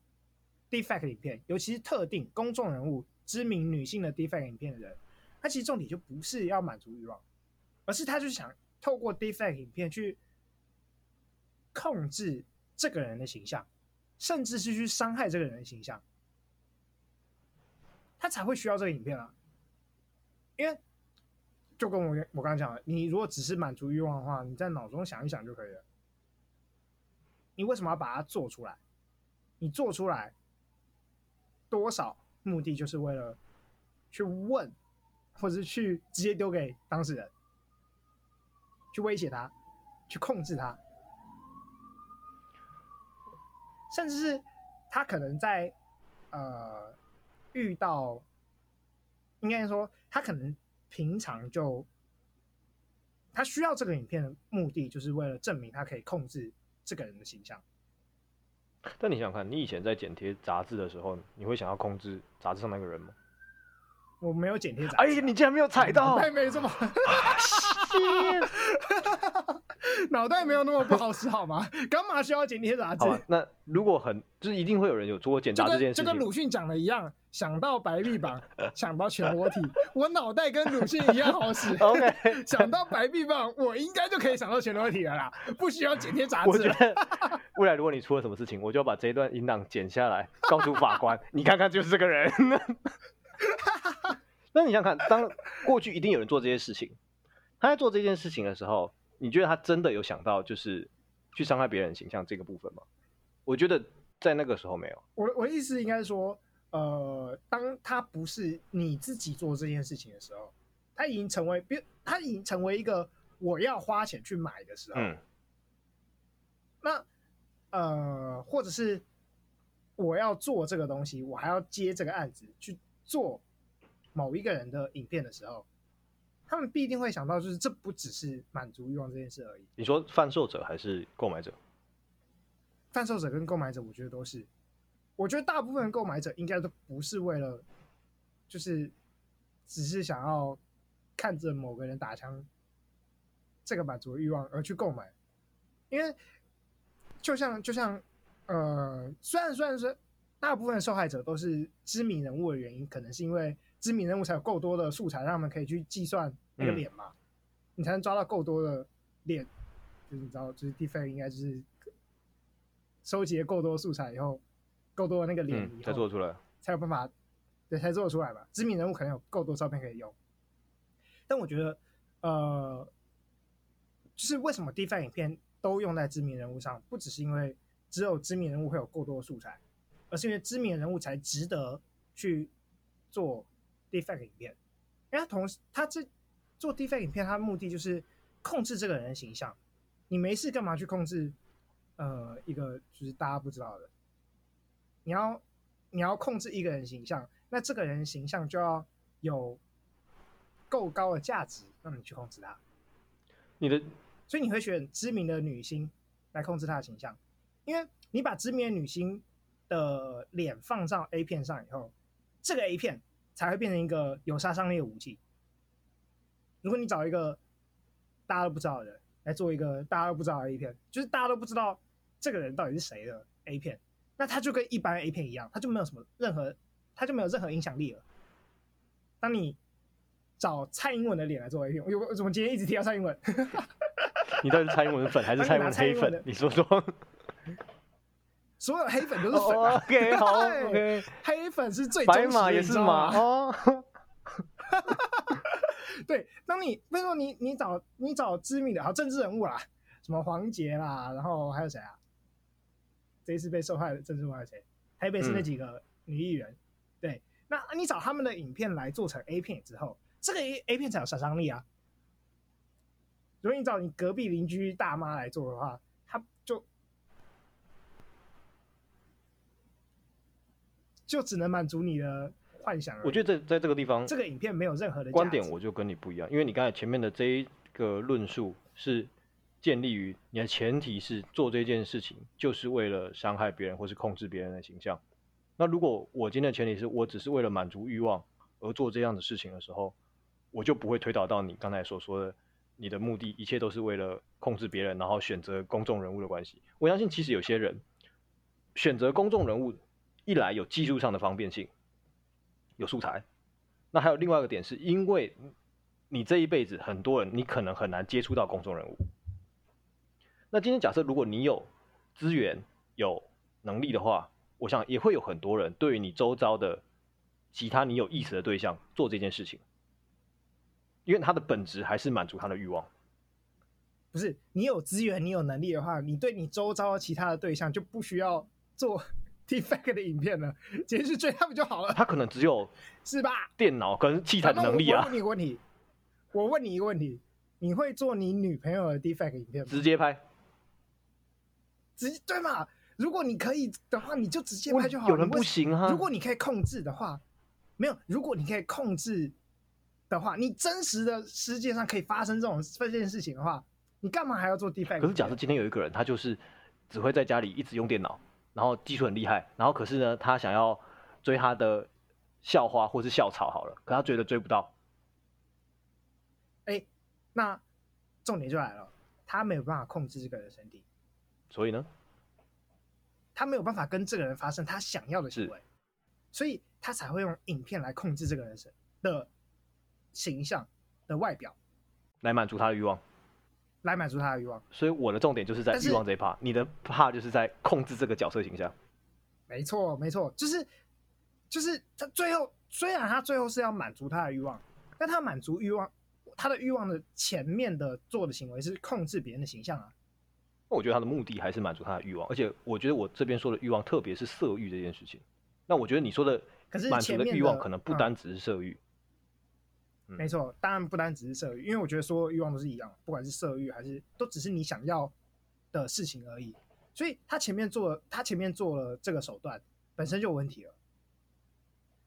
S2: defect 影片，尤其是特定公众人物、知名女性的 defect 影片的人，他其实重点就不是要满足欲望，而是他就想透过 defect 影片去控制这个人的形象，甚至是去伤害这个人的形象，他才会需要这个影片啊。因为就跟我我刚刚讲的，你如果只是满足欲望的话，你在脑中想一想就可以了。你为什么要把它做出来？你做出来多少目的就是为了去问，或者是去直接丢给当事人，去威胁他，去控制他。甚至是他可能在呃遇到，应该说他可能平常就他需要这个影片的目的，就是为了证明他可以控制这个人的形象。
S1: 但你想想看，你以前在剪贴杂志的时候，你会想要控制杂志上那个人吗？
S2: 我没有剪贴杂志。
S1: 哎呀，你竟然没有踩到！
S2: 脑袋没这么，脑袋没有那么不好使好吗？干嘛需要剪贴杂志？
S1: 那如果很，就是一定会有人有做过剪杂志这件事情。
S2: 就跟鲁迅讲的一样，想到白臂膀，想到全裸体，我脑袋跟鲁迅一样好使。
S1: OK，
S2: 想到白臂膀，我应该就可以想到全裸体了啦，不需要剪贴杂志。
S1: 我觉得未来如果你出了什么事情，我就要把这一段音档剪下来，告诉法官，你看看就是这个人。那你想看，当过去一定有人做这些事情，他在做这件事情的时候，你觉得他真的有想到就是去伤害别人形象这个部分吗？我觉得在那个时候没有。
S2: 我我意思应该说，呃，当他不是你自己做这件事情的时候，他已经成为，别他已经成为一个我要花钱去买的时候，嗯，那呃，或者是我要做这个东西，我还要接这个案子去做。某一个人的影片的时候，他们必定会想到，就是这不只是满足欲望这件事而已。
S1: 你说贩售者还是购买者？
S2: 贩售者跟购买者，我觉得都是。我觉得大部分购买者应该都不是为了，就是只是想要看着某个人打枪，这个满足欲望而去购买。因为就像就像呃，虽然虽然说大部分受害者都是知名人物的原因，可能是因为。知名人物才有够多的素材，让他们可以去计算那个脸嘛、嗯，你才能抓到够多的脸，就是你知道，就是 deepfake 应该就是收集了够多素材以后，够多的那个脸以后，才做出来，才有办法，对，才做得出来吧。知名人物可能有够多照片可以用，但我觉得，呃，就是为什么 deepfake 影片都用在知名人物上，不只是因为只有知名人物会有够多的素材，而是因为知名人物才值得去做。Deepfake 影片，因为他同时他这做 defect 影片，他的目的就是控制这个人的形象。你没事干嘛去控制？呃，一个就是大家不知道的，你要你要控制一个人形象，那这个人形象就要有够高的价值，让你去控制他。
S1: 你的，
S2: 所以你会选知名的女星来控制她的形象，因为你把知名的女星的脸放到 A 片上以后，这个 A 片。才会变成一个有杀伤力的武器。如果你找一个大家都不知道的人来做一个大家都不知道的 A 片，就是大家都不知道这个人到底是谁的 A 片，那他就跟一般 A 片一样，他就没有什么任何，他就没有任何影响力了。当你找蔡英文的脸来做 A 片，我我怎么今天一直提到蔡英文？
S1: 你到底是蔡英文粉还是蔡英文黑粉？你说说。
S2: 所有黑粉都是粉、啊
S1: oh,，OK，好，OK，
S2: 黑粉是最
S1: 白马也是马哦。
S2: 对，当你为什么你你找你找知名的好政治人物啦，什么黄杰啦，然后还有谁啊？这一次被受害的政治人物还有谁？台北市那几个女艺人、嗯，对，那你找他们的影片来做成 A 片之后，这个 A A 片才有杀伤力啊。如果你找你隔壁邻居大妈来做的话，就只能满足你的幻想。
S1: 我觉得在在这个地方，
S2: 这个影片没有任何的
S1: 观点，我就跟你不一样。因为你刚才前面的这一个论述是建立于你的前提是做这件事情就是为了伤害别人或是控制别人的形象。那如果我今天的前提是我只是为了满足欲望而做这样的事情的时候，我就不会推导到你刚才所说的你的目的一切都是为了控制别人，然后选择公众人物的关系。我相信其实有些人选择公众人物。一来有技术上的方便性，有素材，那还有另外一个点是，因为你这一辈子很多人，你可能很难接触到公众人物。那今天假设如果你有资源、有能力的话，我想也会有很多人对于你周遭的其他你有意思的对象做这件事情，因为他的本质还是满足他的欲望。
S2: 不是你有资源、你有能力的话，你对你周遭的其他的对象就不需要做。Deepfake 的影片呢，直接去追他们就好了。
S1: 他可能只有
S2: 是吧？
S1: 电脑跟器材的能力啊。
S2: 我问你一个问题，我问你一个问题，你会做你女朋友的 Deepfake 影片吗？
S1: 直接拍，
S2: 直接对嘛？如果你可以的话，你就直接拍就好。
S1: 有人不行啊。
S2: 如果你可以控制的话，没有。如果你可以控制的话，你真实的世界上可以发生这种这件事情的话，你干嘛还要做 defect？
S1: 可是假设今天有一个人，他就是只会在家里一直用电脑，然后技术很厉害，然后可是呢，他想要追他的校花或是校草好了，可他觉得追不到。
S2: 哎、欸，那重点就来了，他没有办法控制这个人的身体，
S1: 所以呢？
S2: 他没有办法跟这个人发生他想要的行为，所以他才会用影片来控制这个人的形象的外表，
S1: 来满足他的欲望，
S2: 来满足他的欲望。
S1: 所以我的重点就是在欲望这一 part，你的 part 就是在控制这个角色形象。
S2: 没错，没错，就是就是他最后虽然他最后是要满足他的欲望，但他满足欲望，他的欲望的前面的做的行为是控制别人的形象啊。
S1: 那我觉得他的目的还是满足他的欲望，而且我觉得我这边说的欲望，特别是色欲这件事情。那我觉得你说的满足的欲望，可能不单只是色欲。
S2: 没错，当然不单只是色欲，因为我觉得所有欲望都是一样，不管是色欲还是都只是你想要的事情而已。所以他前面做了，他前面做了这个手段本身就有问题了。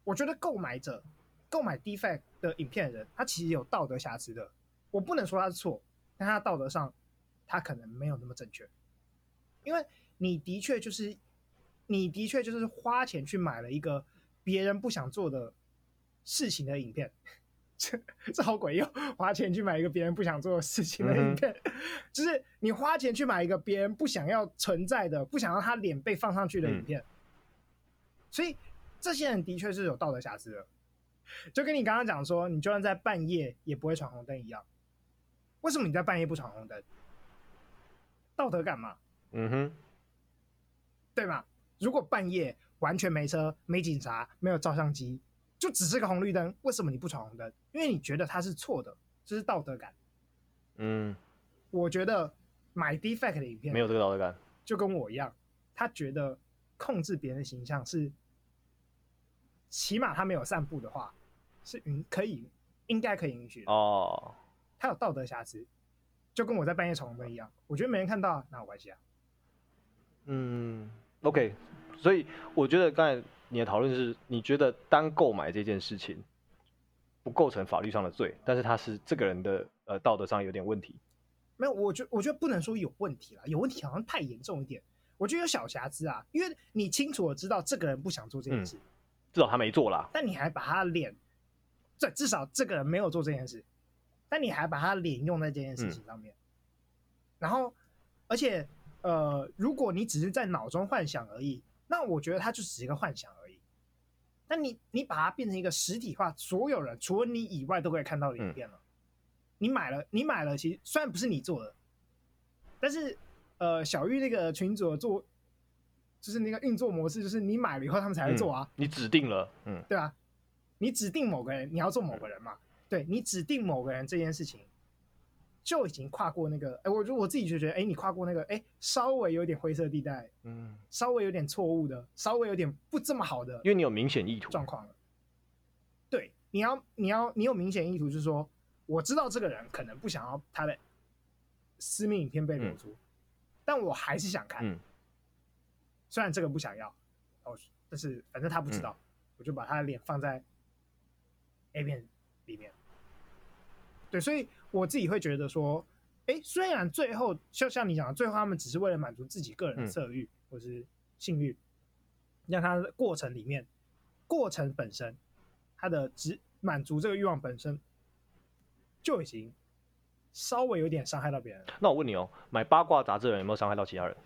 S2: 我觉得购买者购买 defect 的影片的人，他其实有道德瑕疵的。我不能说他是错，但他道德上。他可能没有那么正确，因为你的确就是，你的确就是花钱去买了一个别人不想做的事情的影片，这这好诡异，花钱去买一个别人不想做的事情的影片，嗯、就是你花钱去买一个别人不想要存在的、不想让他脸被放上去的影片，嗯、所以这些人的确是有道德瑕疵的，就跟你刚刚讲说，你就算在半夜也不会闯红灯一样，为什么你在半夜不闯红灯？道德感嘛，
S1: 嗯哼，
S2: 对吧？如果半夜完全没车、没警察、没有照相机，就只是个红绿灯，为什么你不闯红灯？因为你觉得它是错的，这是道德感。
S1: 嗯，
S2: 我觉得买 defect 的影片
S1: 没有这个道德感，
S2: 就跟我一样，他觉得控制别人的形象是，起码他没有散步的话，是允可以应该可以允许的
S1: 哦。
S2: 他有道德瑕疵。就跟我在半夜闯红灯一样，我觉得没人看到，哪有关系啊？
S1: 嗯，OK，所以我觉得刚才你的讨论是，你觉得单购买这件事情不构成法律上的罪，但是他是这个人的呃道德上有点问题。
S2: 没有，我觉我觉得不能说有问题了，有问题好像太严重一点。我觉得有小瑕疵啊，因为你清楚的知道这个人不想做这件事，
S1: 嗯，至少他没做啦，
S2: 但你还把他脸，对，至少这个人没有做这件事。但你还把他脸用在这件事情上面，嗯、然后，而且，呃，如果你只是在脑中幻想而已，那我觉得他就只是一个幻想而已。但你你把它变成一个实体化，所有人除了你以外都可以看到的影片了。嗯、你买了，你买了，其实虽然不是你做的，但是，呃，小玉那个群主做，就是那个运作模式，就是你买了以后他们才会做啊。
S1: 嗯、你指定了，嗯，
S2: 对啊，你指定某个人，你要做某个人嘛。嗯对，你指定某个人这件事情，就已经跨过那个，哎，我就我自己就觉得，哎，你跨过那个，哎，稍微有点灰色地带，嗯，稍微有点错误的，稍微有点不这么好的，
S1: 因为你有明显意图
S2: 状况了。对，你要你要你有明显意图，就是说，我知道这个人可能不想要他的私密影片被流出，嗯、但我还是想看，嗯、虽然这个不想要，哦，但是反正他不知道，嗯、我就把他的脸放在 A 片里面。对，所以我自己会觉得说，哎，虽然最后就像你讲的，最后他们只是为了满足自己个人的色欲或是性欲，让他的过程里面，过程本身，他的只满足这个欲望本身，就已经稍微有点伤害到别人。
S1: 那我问你哦，买八卦杂志的人有没有伤害到其他人？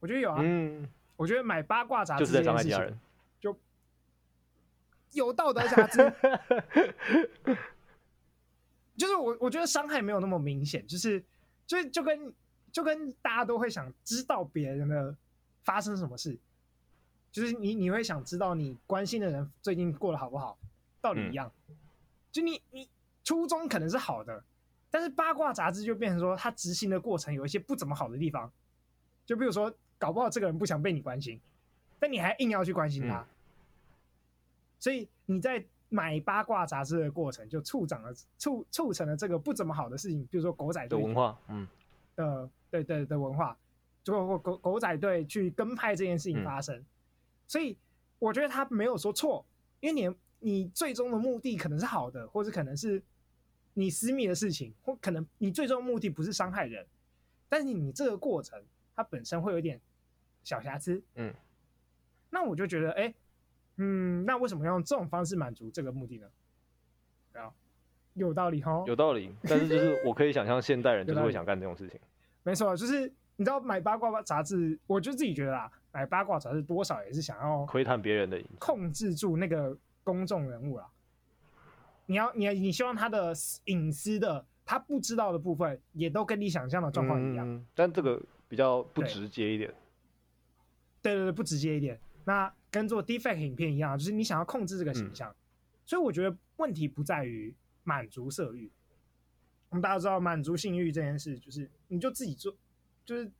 S2: 我觉得有啊。
S1: 嗯，
S2: 我觉得买八卦杂志
S1: 就是在伤害其他人，
S2: 就有道德瑕疵。就是我，我觉得伤害没有那么明显，就是，就就跟就跟大家都会想知道别人的发生什么事，就是你你会想知道你关心的人最近过得好不好，道理一样。嗯、就你你初衷可能是好的，但是八卦杂志就变成说他执行的过程有一些不怎么好的地方，就比如说搞不好这个人不想被你关心，但你还硬要去关心他，嗯、所以你在。买八卦杂志的过程就促长了促促成了这个不怎么好的事情，比如说狗仔队
S1: 的文化，嗯，
S2: 的，对对的文化，就狗狗狗仔队去跟拍这件事情发生，嗯、所以我觉得他没有说错，因为你你最终的目的可能是好的，或者可能是你私密的事情，或可能你最终的目的不是伤害人，但是你这个过程它本身会有点小瑕疵，
S1: 嗯，
S2: 那我就觉得，哎、欸，嗯，那为什么要用这种方式满足这个目的呢？有道理哈，
S1: 有道理，但是就是我可以想象现代人 就是会想干这种事情。
S2: 没错，就是你知道买八卦杂志，我就自己觉得啊，买八卦杂志多少也是想要
S1: 窥探别人的隐私，
S2: 控制住那个公众人物啊。你要你你希望他的隐私的他不知道的部分，也都跟你想象的状况一样，
S1: 嗯。但这个比较不直接一点。
S2: 对对对，不直接一点。那跟做 deepfake 影片一样，就是你想要控制这个形象，嗯、所以我觉得问题不在于。满足色欲，我们大家知道满足性欲这件事，就是你就自己做，就是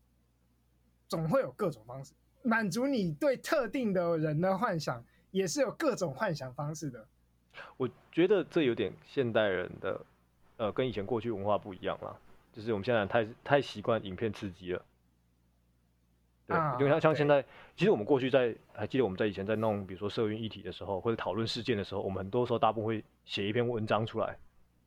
S2: 总会有各种方式满足你对特定的人的幻想，也是有各种幻想方式的。
S1: 我觉得这有点现代人的，呃，跟以前过去文化不一样了，就是我们现在太太习惯影片刺激了。对，因为像像现在，其实我们过去在还记得我们在以前在弄，比如说社运议题的时候，或者讨论事件的时候，我们很多时候大部分会写一篇文章出来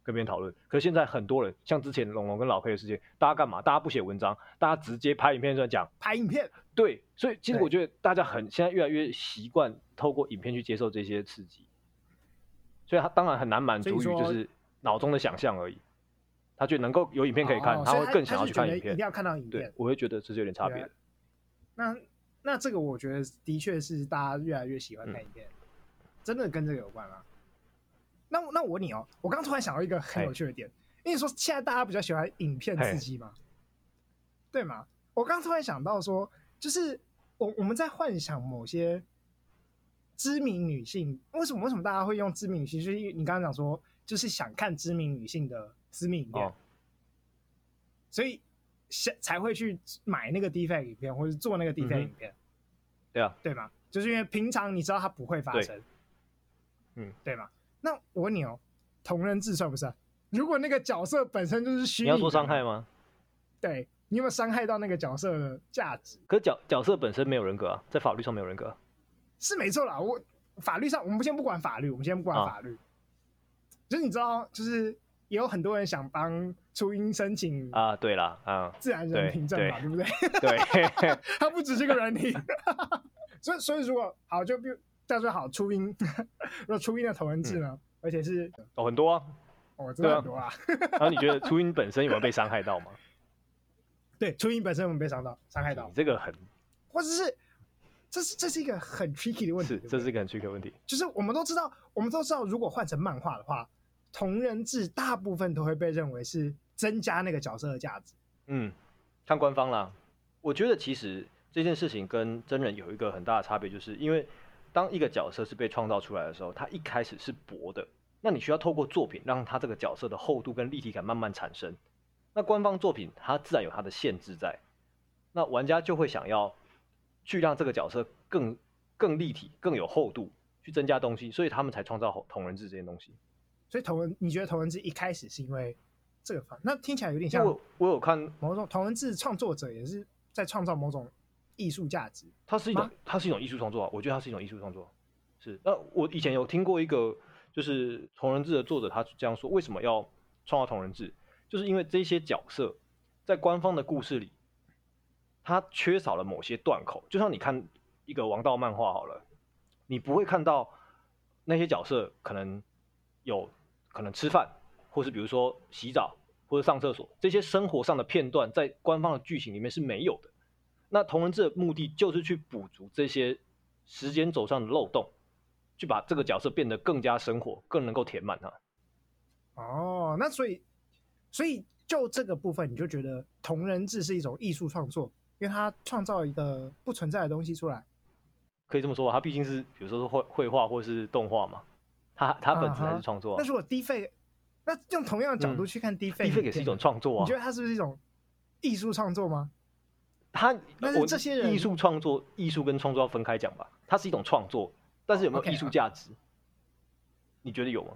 S1: 跟别人讨论。可是现在很多人，像之前龙龙跟老 K 的事件，大家干嘛？大家不写文章，大家直接拍影片在讲。
S2: 拍影片。
S1: 对，所以其实我觉得大家很现在越来越习惯透过影片去接受这些刺激，所以他当然很难满足于就是脑中的想象而已。他觉得能够有影片可以看，他会更想要去看影片。
S2: 一定要看到影片。
S1: 对，我会觉得这是有点差别的。
S2: 那那这个我觉得的确是大家越来越喜欢看影片，嗯、真的跟这个有关吗？那那我问你哦，我刚突然想到一个很有趣的点，因为说现在大家比较喜欢影片刺激嘛，对吗？我刚突然想到说，就是我我们在幻想某些知名女性，为什么为什么大家会用知名女性？就是你刚刚讲说，就是想看知名女性的私密影片，哦、所以。才会去买那个 deepfake 影片，或者做那个 deepfake 影片，
S1: 对啊，
S2: 对吗？就是因为平常你知道它不会发生，
S1: 嗯，
S2: 对吗？那我问你哦，同人志算不算？如果那个角色本身就是虚拟，
S1: 你要说伤害吗？
S2: 对，你有没有伤害到那个角色的价值？
S1: 可是角角色本身没有人格啊，在法律上没有人格，
S2: 是没错啦。我法律上，我们先不管法律，我们先不管法律，啊、就是你知道，就是。也有很多人想帮初音申请
S1: 啊，对了，啊，
S2: 自然人凭证嘛，对不对？
S1: 对，
S2: 它不只是个人体，所以所以如果好，就比如再说好初音，如果初音的同文字呢，嗯、而且是
S1: 哦很多啊，
S2: 哦真的很多啊。
S1: 然后你觉得初音本身有没有被伤害到吗？
S2: 对，初音本身有没有被伤到？伤害到？
S1: 你这个很，
S2: 或者是这是这是一个很 tricky 的问题，
S1: 是这是一个很 tricky 的问题。
S2: 就是我们都知道，我们都知道，如果换成漫画的话。同人志大部分都会被认为是增加那个角色的价值。
S1: 嗯，看官方啦。我觉得其实这件事情跟真人有一个很大的差别，就是因为当一个角色是被创造出来的时候，他一开始是薄的，那你需要透过作品让他这个角色的厚度跟立体感慢慢产生。那官方作品它自然有它的限制在，那玩家就会想要去让这个角色更更立体、更有厚度，去增加东西，所以他们才创造同人志这件东西。
S2: 所以同人，你觉得同人字一开始是因为这个方？那听起来有点像
S1: 我，我有看
S2: 某种同人字创作者也是在创造某种艺术价值。
S1: 它是一种，它是一种艺术创作啊！我觉得它是一种艺术创作。是，那我以前有听过一个，就是同人志的作者他这样说：为什么要创造同人志？就是因为这些角色在官方的故事里，他缺少了某些断口。就像你看一个王道漫画好了，你不会看到那些角色可能有。可能吃饭，或是比如说洗澡，或者上厕所，这些生活上的片段，在官方的剧情里面是没有的。那同人志的目的就是去补足这些时间轴上的漏洞，去把这个角色变得更加生活，更能够填满它。
S2: 哦，那所以，所以就这个部分，你就觉得同人志是一种艺术创作，因为它创造一个不存在的东西出来。
S1: 可以这么说吧，它毕竟是，比如说是绘绘画或是动画嘛。他他本质还是创作、啊。
S2: 那如果 deepfake，那用同样的角度去看 deepfake，deepfake
S1: 也是一种创作啊。
S2: 你觉得它是不是一种艺术创作吗？
S1: 他，
S2: 但是这些人
S1: 艺术创作，艺术跟创作要分开讲吧。它是一种创作，但是有没有艺术价值？Okay, 你觉得有吗？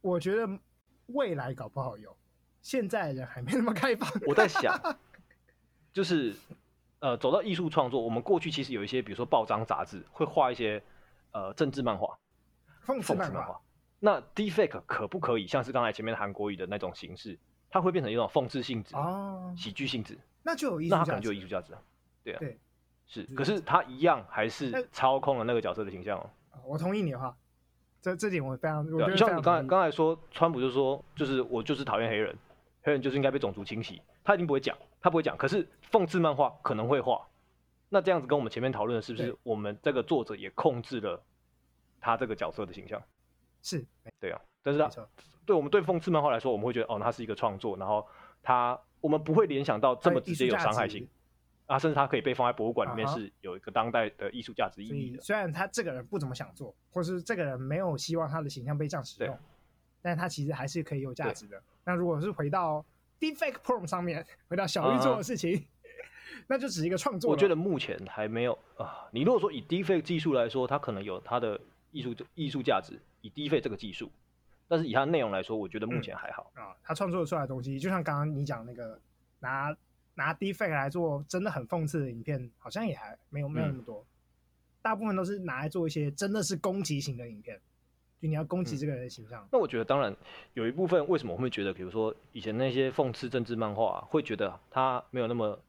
S2: 我觉得未来搞不好有，现在人还没那么开放。
S1: 我在想，就是呃，走到艺术创作，我们过去其实有一些，比如说报章杂志会画一些呃政治漫画、
S2: 讽刺漫画。
S1: 那 Deepfake 可不可以像是刚才前面韩国语的那种形式，它会变成一种讽刺性质、
S2: 哦、
S1: 喜剧性质？
S2: 那就有艺术，
S1: 那它可能就有艺术价值啊。对啊，
S2: 对，
S1: 是。可是它一样还是操控了那个角色的形象哦。
S2: 我同意你的话，这这点我非常，我觉得
S1: 像你刚才刚才说，川普就说，就是我就是讨厌黑人，黑人就是应该被种族清洗，他一定不会讲，他不会讲。可是讽刺漫画可能会画，那这样子跟我们前面讨论的是不是我们这个作者也控制了他这个角色的形象？
S2: 是，
S1: 对啊，但是他对我们对讽刺漫画来说，我们会觉得哦，他是一个创作，然后他我们不会联想到这么直接有伤害性啊，甚至他可以被放在博物馆里面，是有一个当代的艺术价值意义的。
S2: 虽然他这个人不怎么想做，或是这个人没有希望他的形象被这样使用，但他其实还是可以有价值的。那如果是回到 Deepfake Prompt 上面，回到小玉做的事情，那就只是一个创作。
S1: 我觉得目前还没有啊。你如果说以 Deepfake 技术来说，它可能有它的艺术艺术价值。以 Deepfake 这个技术，但是以它内容来说，我觉得目前还好
S2: 啊。他创作出来的东西，就像刚刚你讲那个拿拿 Deepfake 来做真的很讽刺的影片，好像也还没有没有那么多。大部分都是拿来做一些真的是攻击型的影片，就你要攻击这个人的形象。
S1: 那我觉得，当然有一部分为什么我会觉得，比如说以前那些讽刺政治漫画，会觉得他没有那么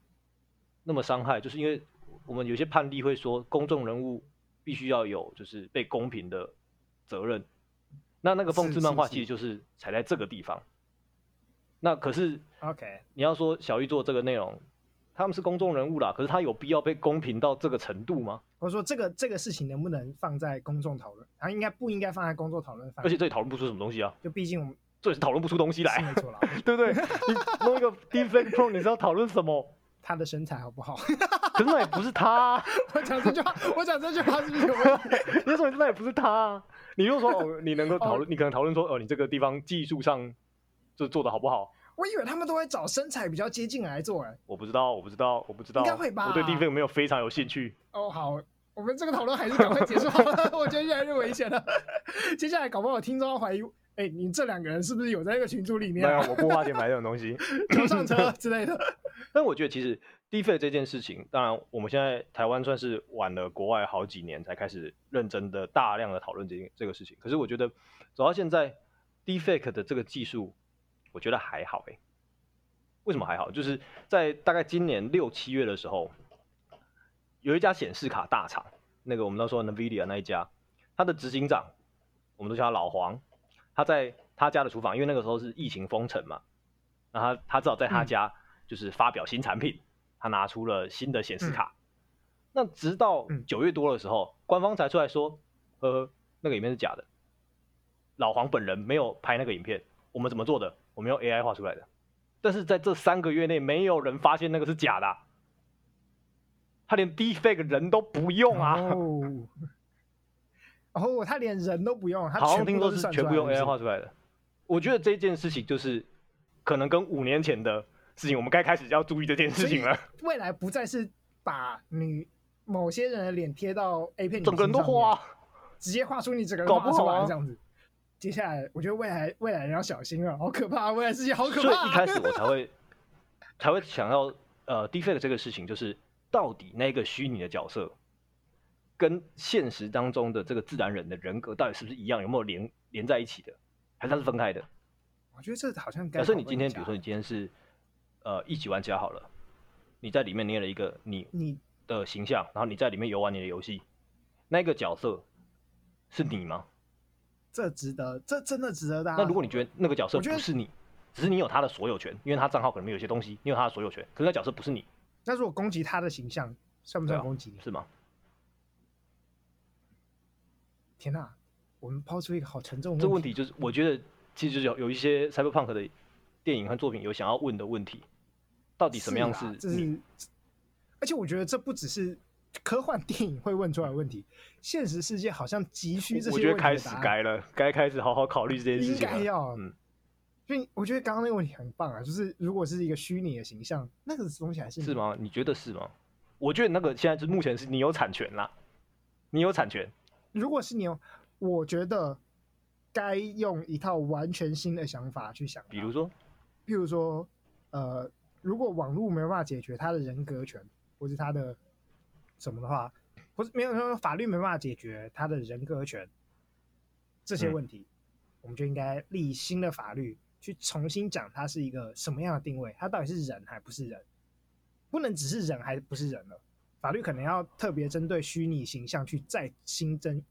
S1: 那么伤害，就是因为我们有些判例会说，公众人物必须要有就是被公平的。责任，那那个讽刺漫画其实就是踩在这个地方。那可是
S2: ，OK，
S1: 你要说小玉做这个内容，他们是公众人物啦，可是他有必要被公平到这个程度
S2: 吗？我说这个这个事情能不能放在公众讨论？他应该不应该放在公众讨论？
S1: 而且这里讨论不出什么东西啊！
S2: 就毕竟我们
S1: 这里是讨论不出东西来，
S2: 没错啦，
S1: 对不对？你弄一个 d e f e c t Pro，你知道讨论什么？
S2: 他的身材好不好？
S1: 可是那也不是他。
S2: 我讲这句话，我讲这句话是不是有问题？
S1: 你说那也不是他。你如果说哦，你能够讨论，你可能讨论说哦，你这个地方技术上就做的好不好？
S2: 我以为他们都会找身材比较接近来做哎。
S1: 我不知道，我不知道，我不知道。应该会吧？我对 Deepfake 没有非常有兴趣。
S2: 哦，好，我们这个讨论还是赶快结束好了，我觉得越来越危险了。接下来搞不好听众要怀疑，哎，你这两个人是不是有在那个群组里面？
S1: 没有，我不花钱买这种东西，
S2: 就上车之类的。
S1: 但我觉得其实。Deepfake 这件事情，当然我们现在台湾算是晚了国外好几年才开始认真的、大量的讨论这件这个事情。可是我觉得走到现在，Deepfake 的这个技术，我觉得还好诶、欸。为什么还好？就是在大概今年六七月的时候，有一家显示卡大厂，那个我们都说 NVIDIA 那一家，他的执行长，我们都叫他老黄，他在他家的厨房，因为那个时候是疫情封城嘛，那他他至少在他家就是发表新产品。嗯他拿出了新的显示卡，嗯、那直到九月多的时候，嗯、官方才出来说，呵呵，那个影片是假的，老黄本人没有拍那个影片，我们怎么做的？我们用 AI 画出来的。但是在这三个月内，没有人发现那个是假的、啊，他连 Deepfake 人都不用啊！
S2: 哦，哦，他连人都不用，他
S1: 好像听说是全部用 AI 画出来的。我觉得这件事情就是可能跟五年前的。事情，我们该开始要注意这件事情了。
S2: 未来不再是把女某些人的脸贴到 A 片，
S1: 整个人都画，
S2: 直接画出你整个人画出来这样子。接下来，我觉得未来未来人要小心了，好可怕！未来世界好可怕。
S1: 所以一开始我才会 才会想要呃，Deepfake 这个事情，就是到底那个虚拟的角色跟现实当中的这个自然人的人格到底是不是一样，有没有连连在一起的，还是它是分开的？
S2: 我觉得这好像。
S1: 假设你今天，比如说你今天是。呃，一级玩家好了，你在里面捏了一个你你的形象，然后你在里面游玩你的游戏，那个角色是你吗？
S2: 这值得，这真的值得大家。
S1: 那如果你觉得那个角色不是你，只是你有他的所有权，因为他账号可能有些东西，你有他的所有权，可是那角色不是你。
S2: 那如果攻击他的形象，算不算攻击？
S1: 是吗？
S2: 天哪，我们抛出一个好沉重的
S1: 问题这个问题，就是我觉得其实有有一些 cyberpunk 的电影和作品有想要问的问题。到底什么样是？
S2: 这是，而且我觉得这不只是科幻电影会问出来的问题，现实世界好像急需这些问题。
S1: 我觉得开始该了，该开始好好考虑这件事情。
S2: 应该要，嗯。所以我觉得刚刚那个问题很棒啊，就是如果是一个虚拟的形象，那个东西还是
S1: 是吗？你觉得是吗？我觉得那个现在是目前是你有产权啦，你有产权。
S2: 如果是你有，我觉得该用一套完全新的想法去想。
S1: 比如说，
S2: 比如说，呃。如果网络没有办法解决他的人格权，或是他的什么的话，或是没有说法律没办法解决他的人格权这些问题，嗯、我们就应该立新的法律去重新讲它是一个什么样的定位，它到底是人还不是人，不能只是人还不是人了。法律可能要特别针对虚拟形象去再新增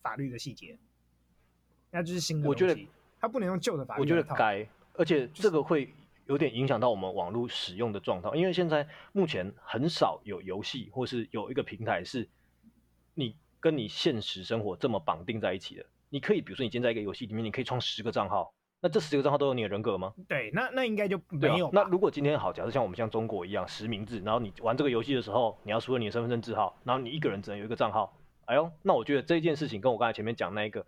S2: 法律的细节，那就是新的。我觉得它不能用旧的法律。
S1: 我觉得改，而且这个会有点影响到我们网络使用的状态，因为现在目前很少有游戏或是有一个平台是你跟你现实生活这么绑定在一起的。你可以，比如说你今天在一个游戏里面，你可以创十个账号。那这十个账号都有你的人格吗？
S2: 对，那那应该就没有、啊。
S1: 那如果今天好，假设像我们像中国一样实名制，然后你玩这个游戏的时候，你要输入你的身份证字号，然后你一个人只能有一个账号。哎呦，那我觉得这件事情跟我刚才前面讲那一个，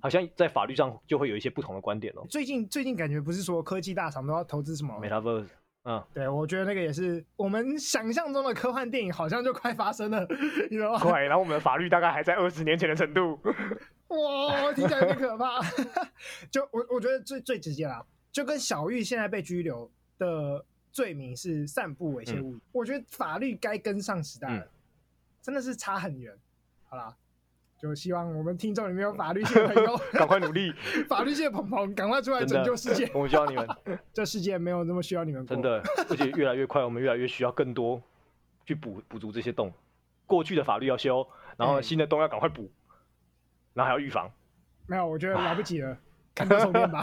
S1: 好像在法律上就会有一些不同的观点哦。
S2: 最近最近感觉不是说科技大厂都要投资什么
S1: Metaverse？嗯，
S2: 对，我觉得那个也是我们想象中的科幻电影，好像就快发生了，你知道吗？
S1: 快，然后我们的法律大概还在二十年前的程度。
S2: 哇，听起来有点可怕。就我我觉得最最直接啦，就跟小玉现在被拘留的罪名是散布猥亵物，嗯、我觉得法律该跟上时代了，嗯、真的是差很远。好啦，就希望我们听众里面有法律系的朋友
S1: 赶快努力，
S2: 法律系的朋友赶快出来拯救世界。
S1: 我们需要你们，
S2: 这世界没有那么需要你们。
S1: 真的，而且越来越快，我们越来越需要更多去补补足这些洞。过去的法律要修，然后新的洞要赶快补。欸然后还要预防，
S2: 没有，我觉得来不及了，看多重面吧。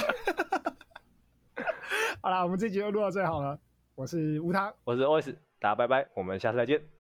S2: 好了，我们这集就录到这里好了。我是吴汤，
S1: 我是 OS，大家拜拜，我们下次再见。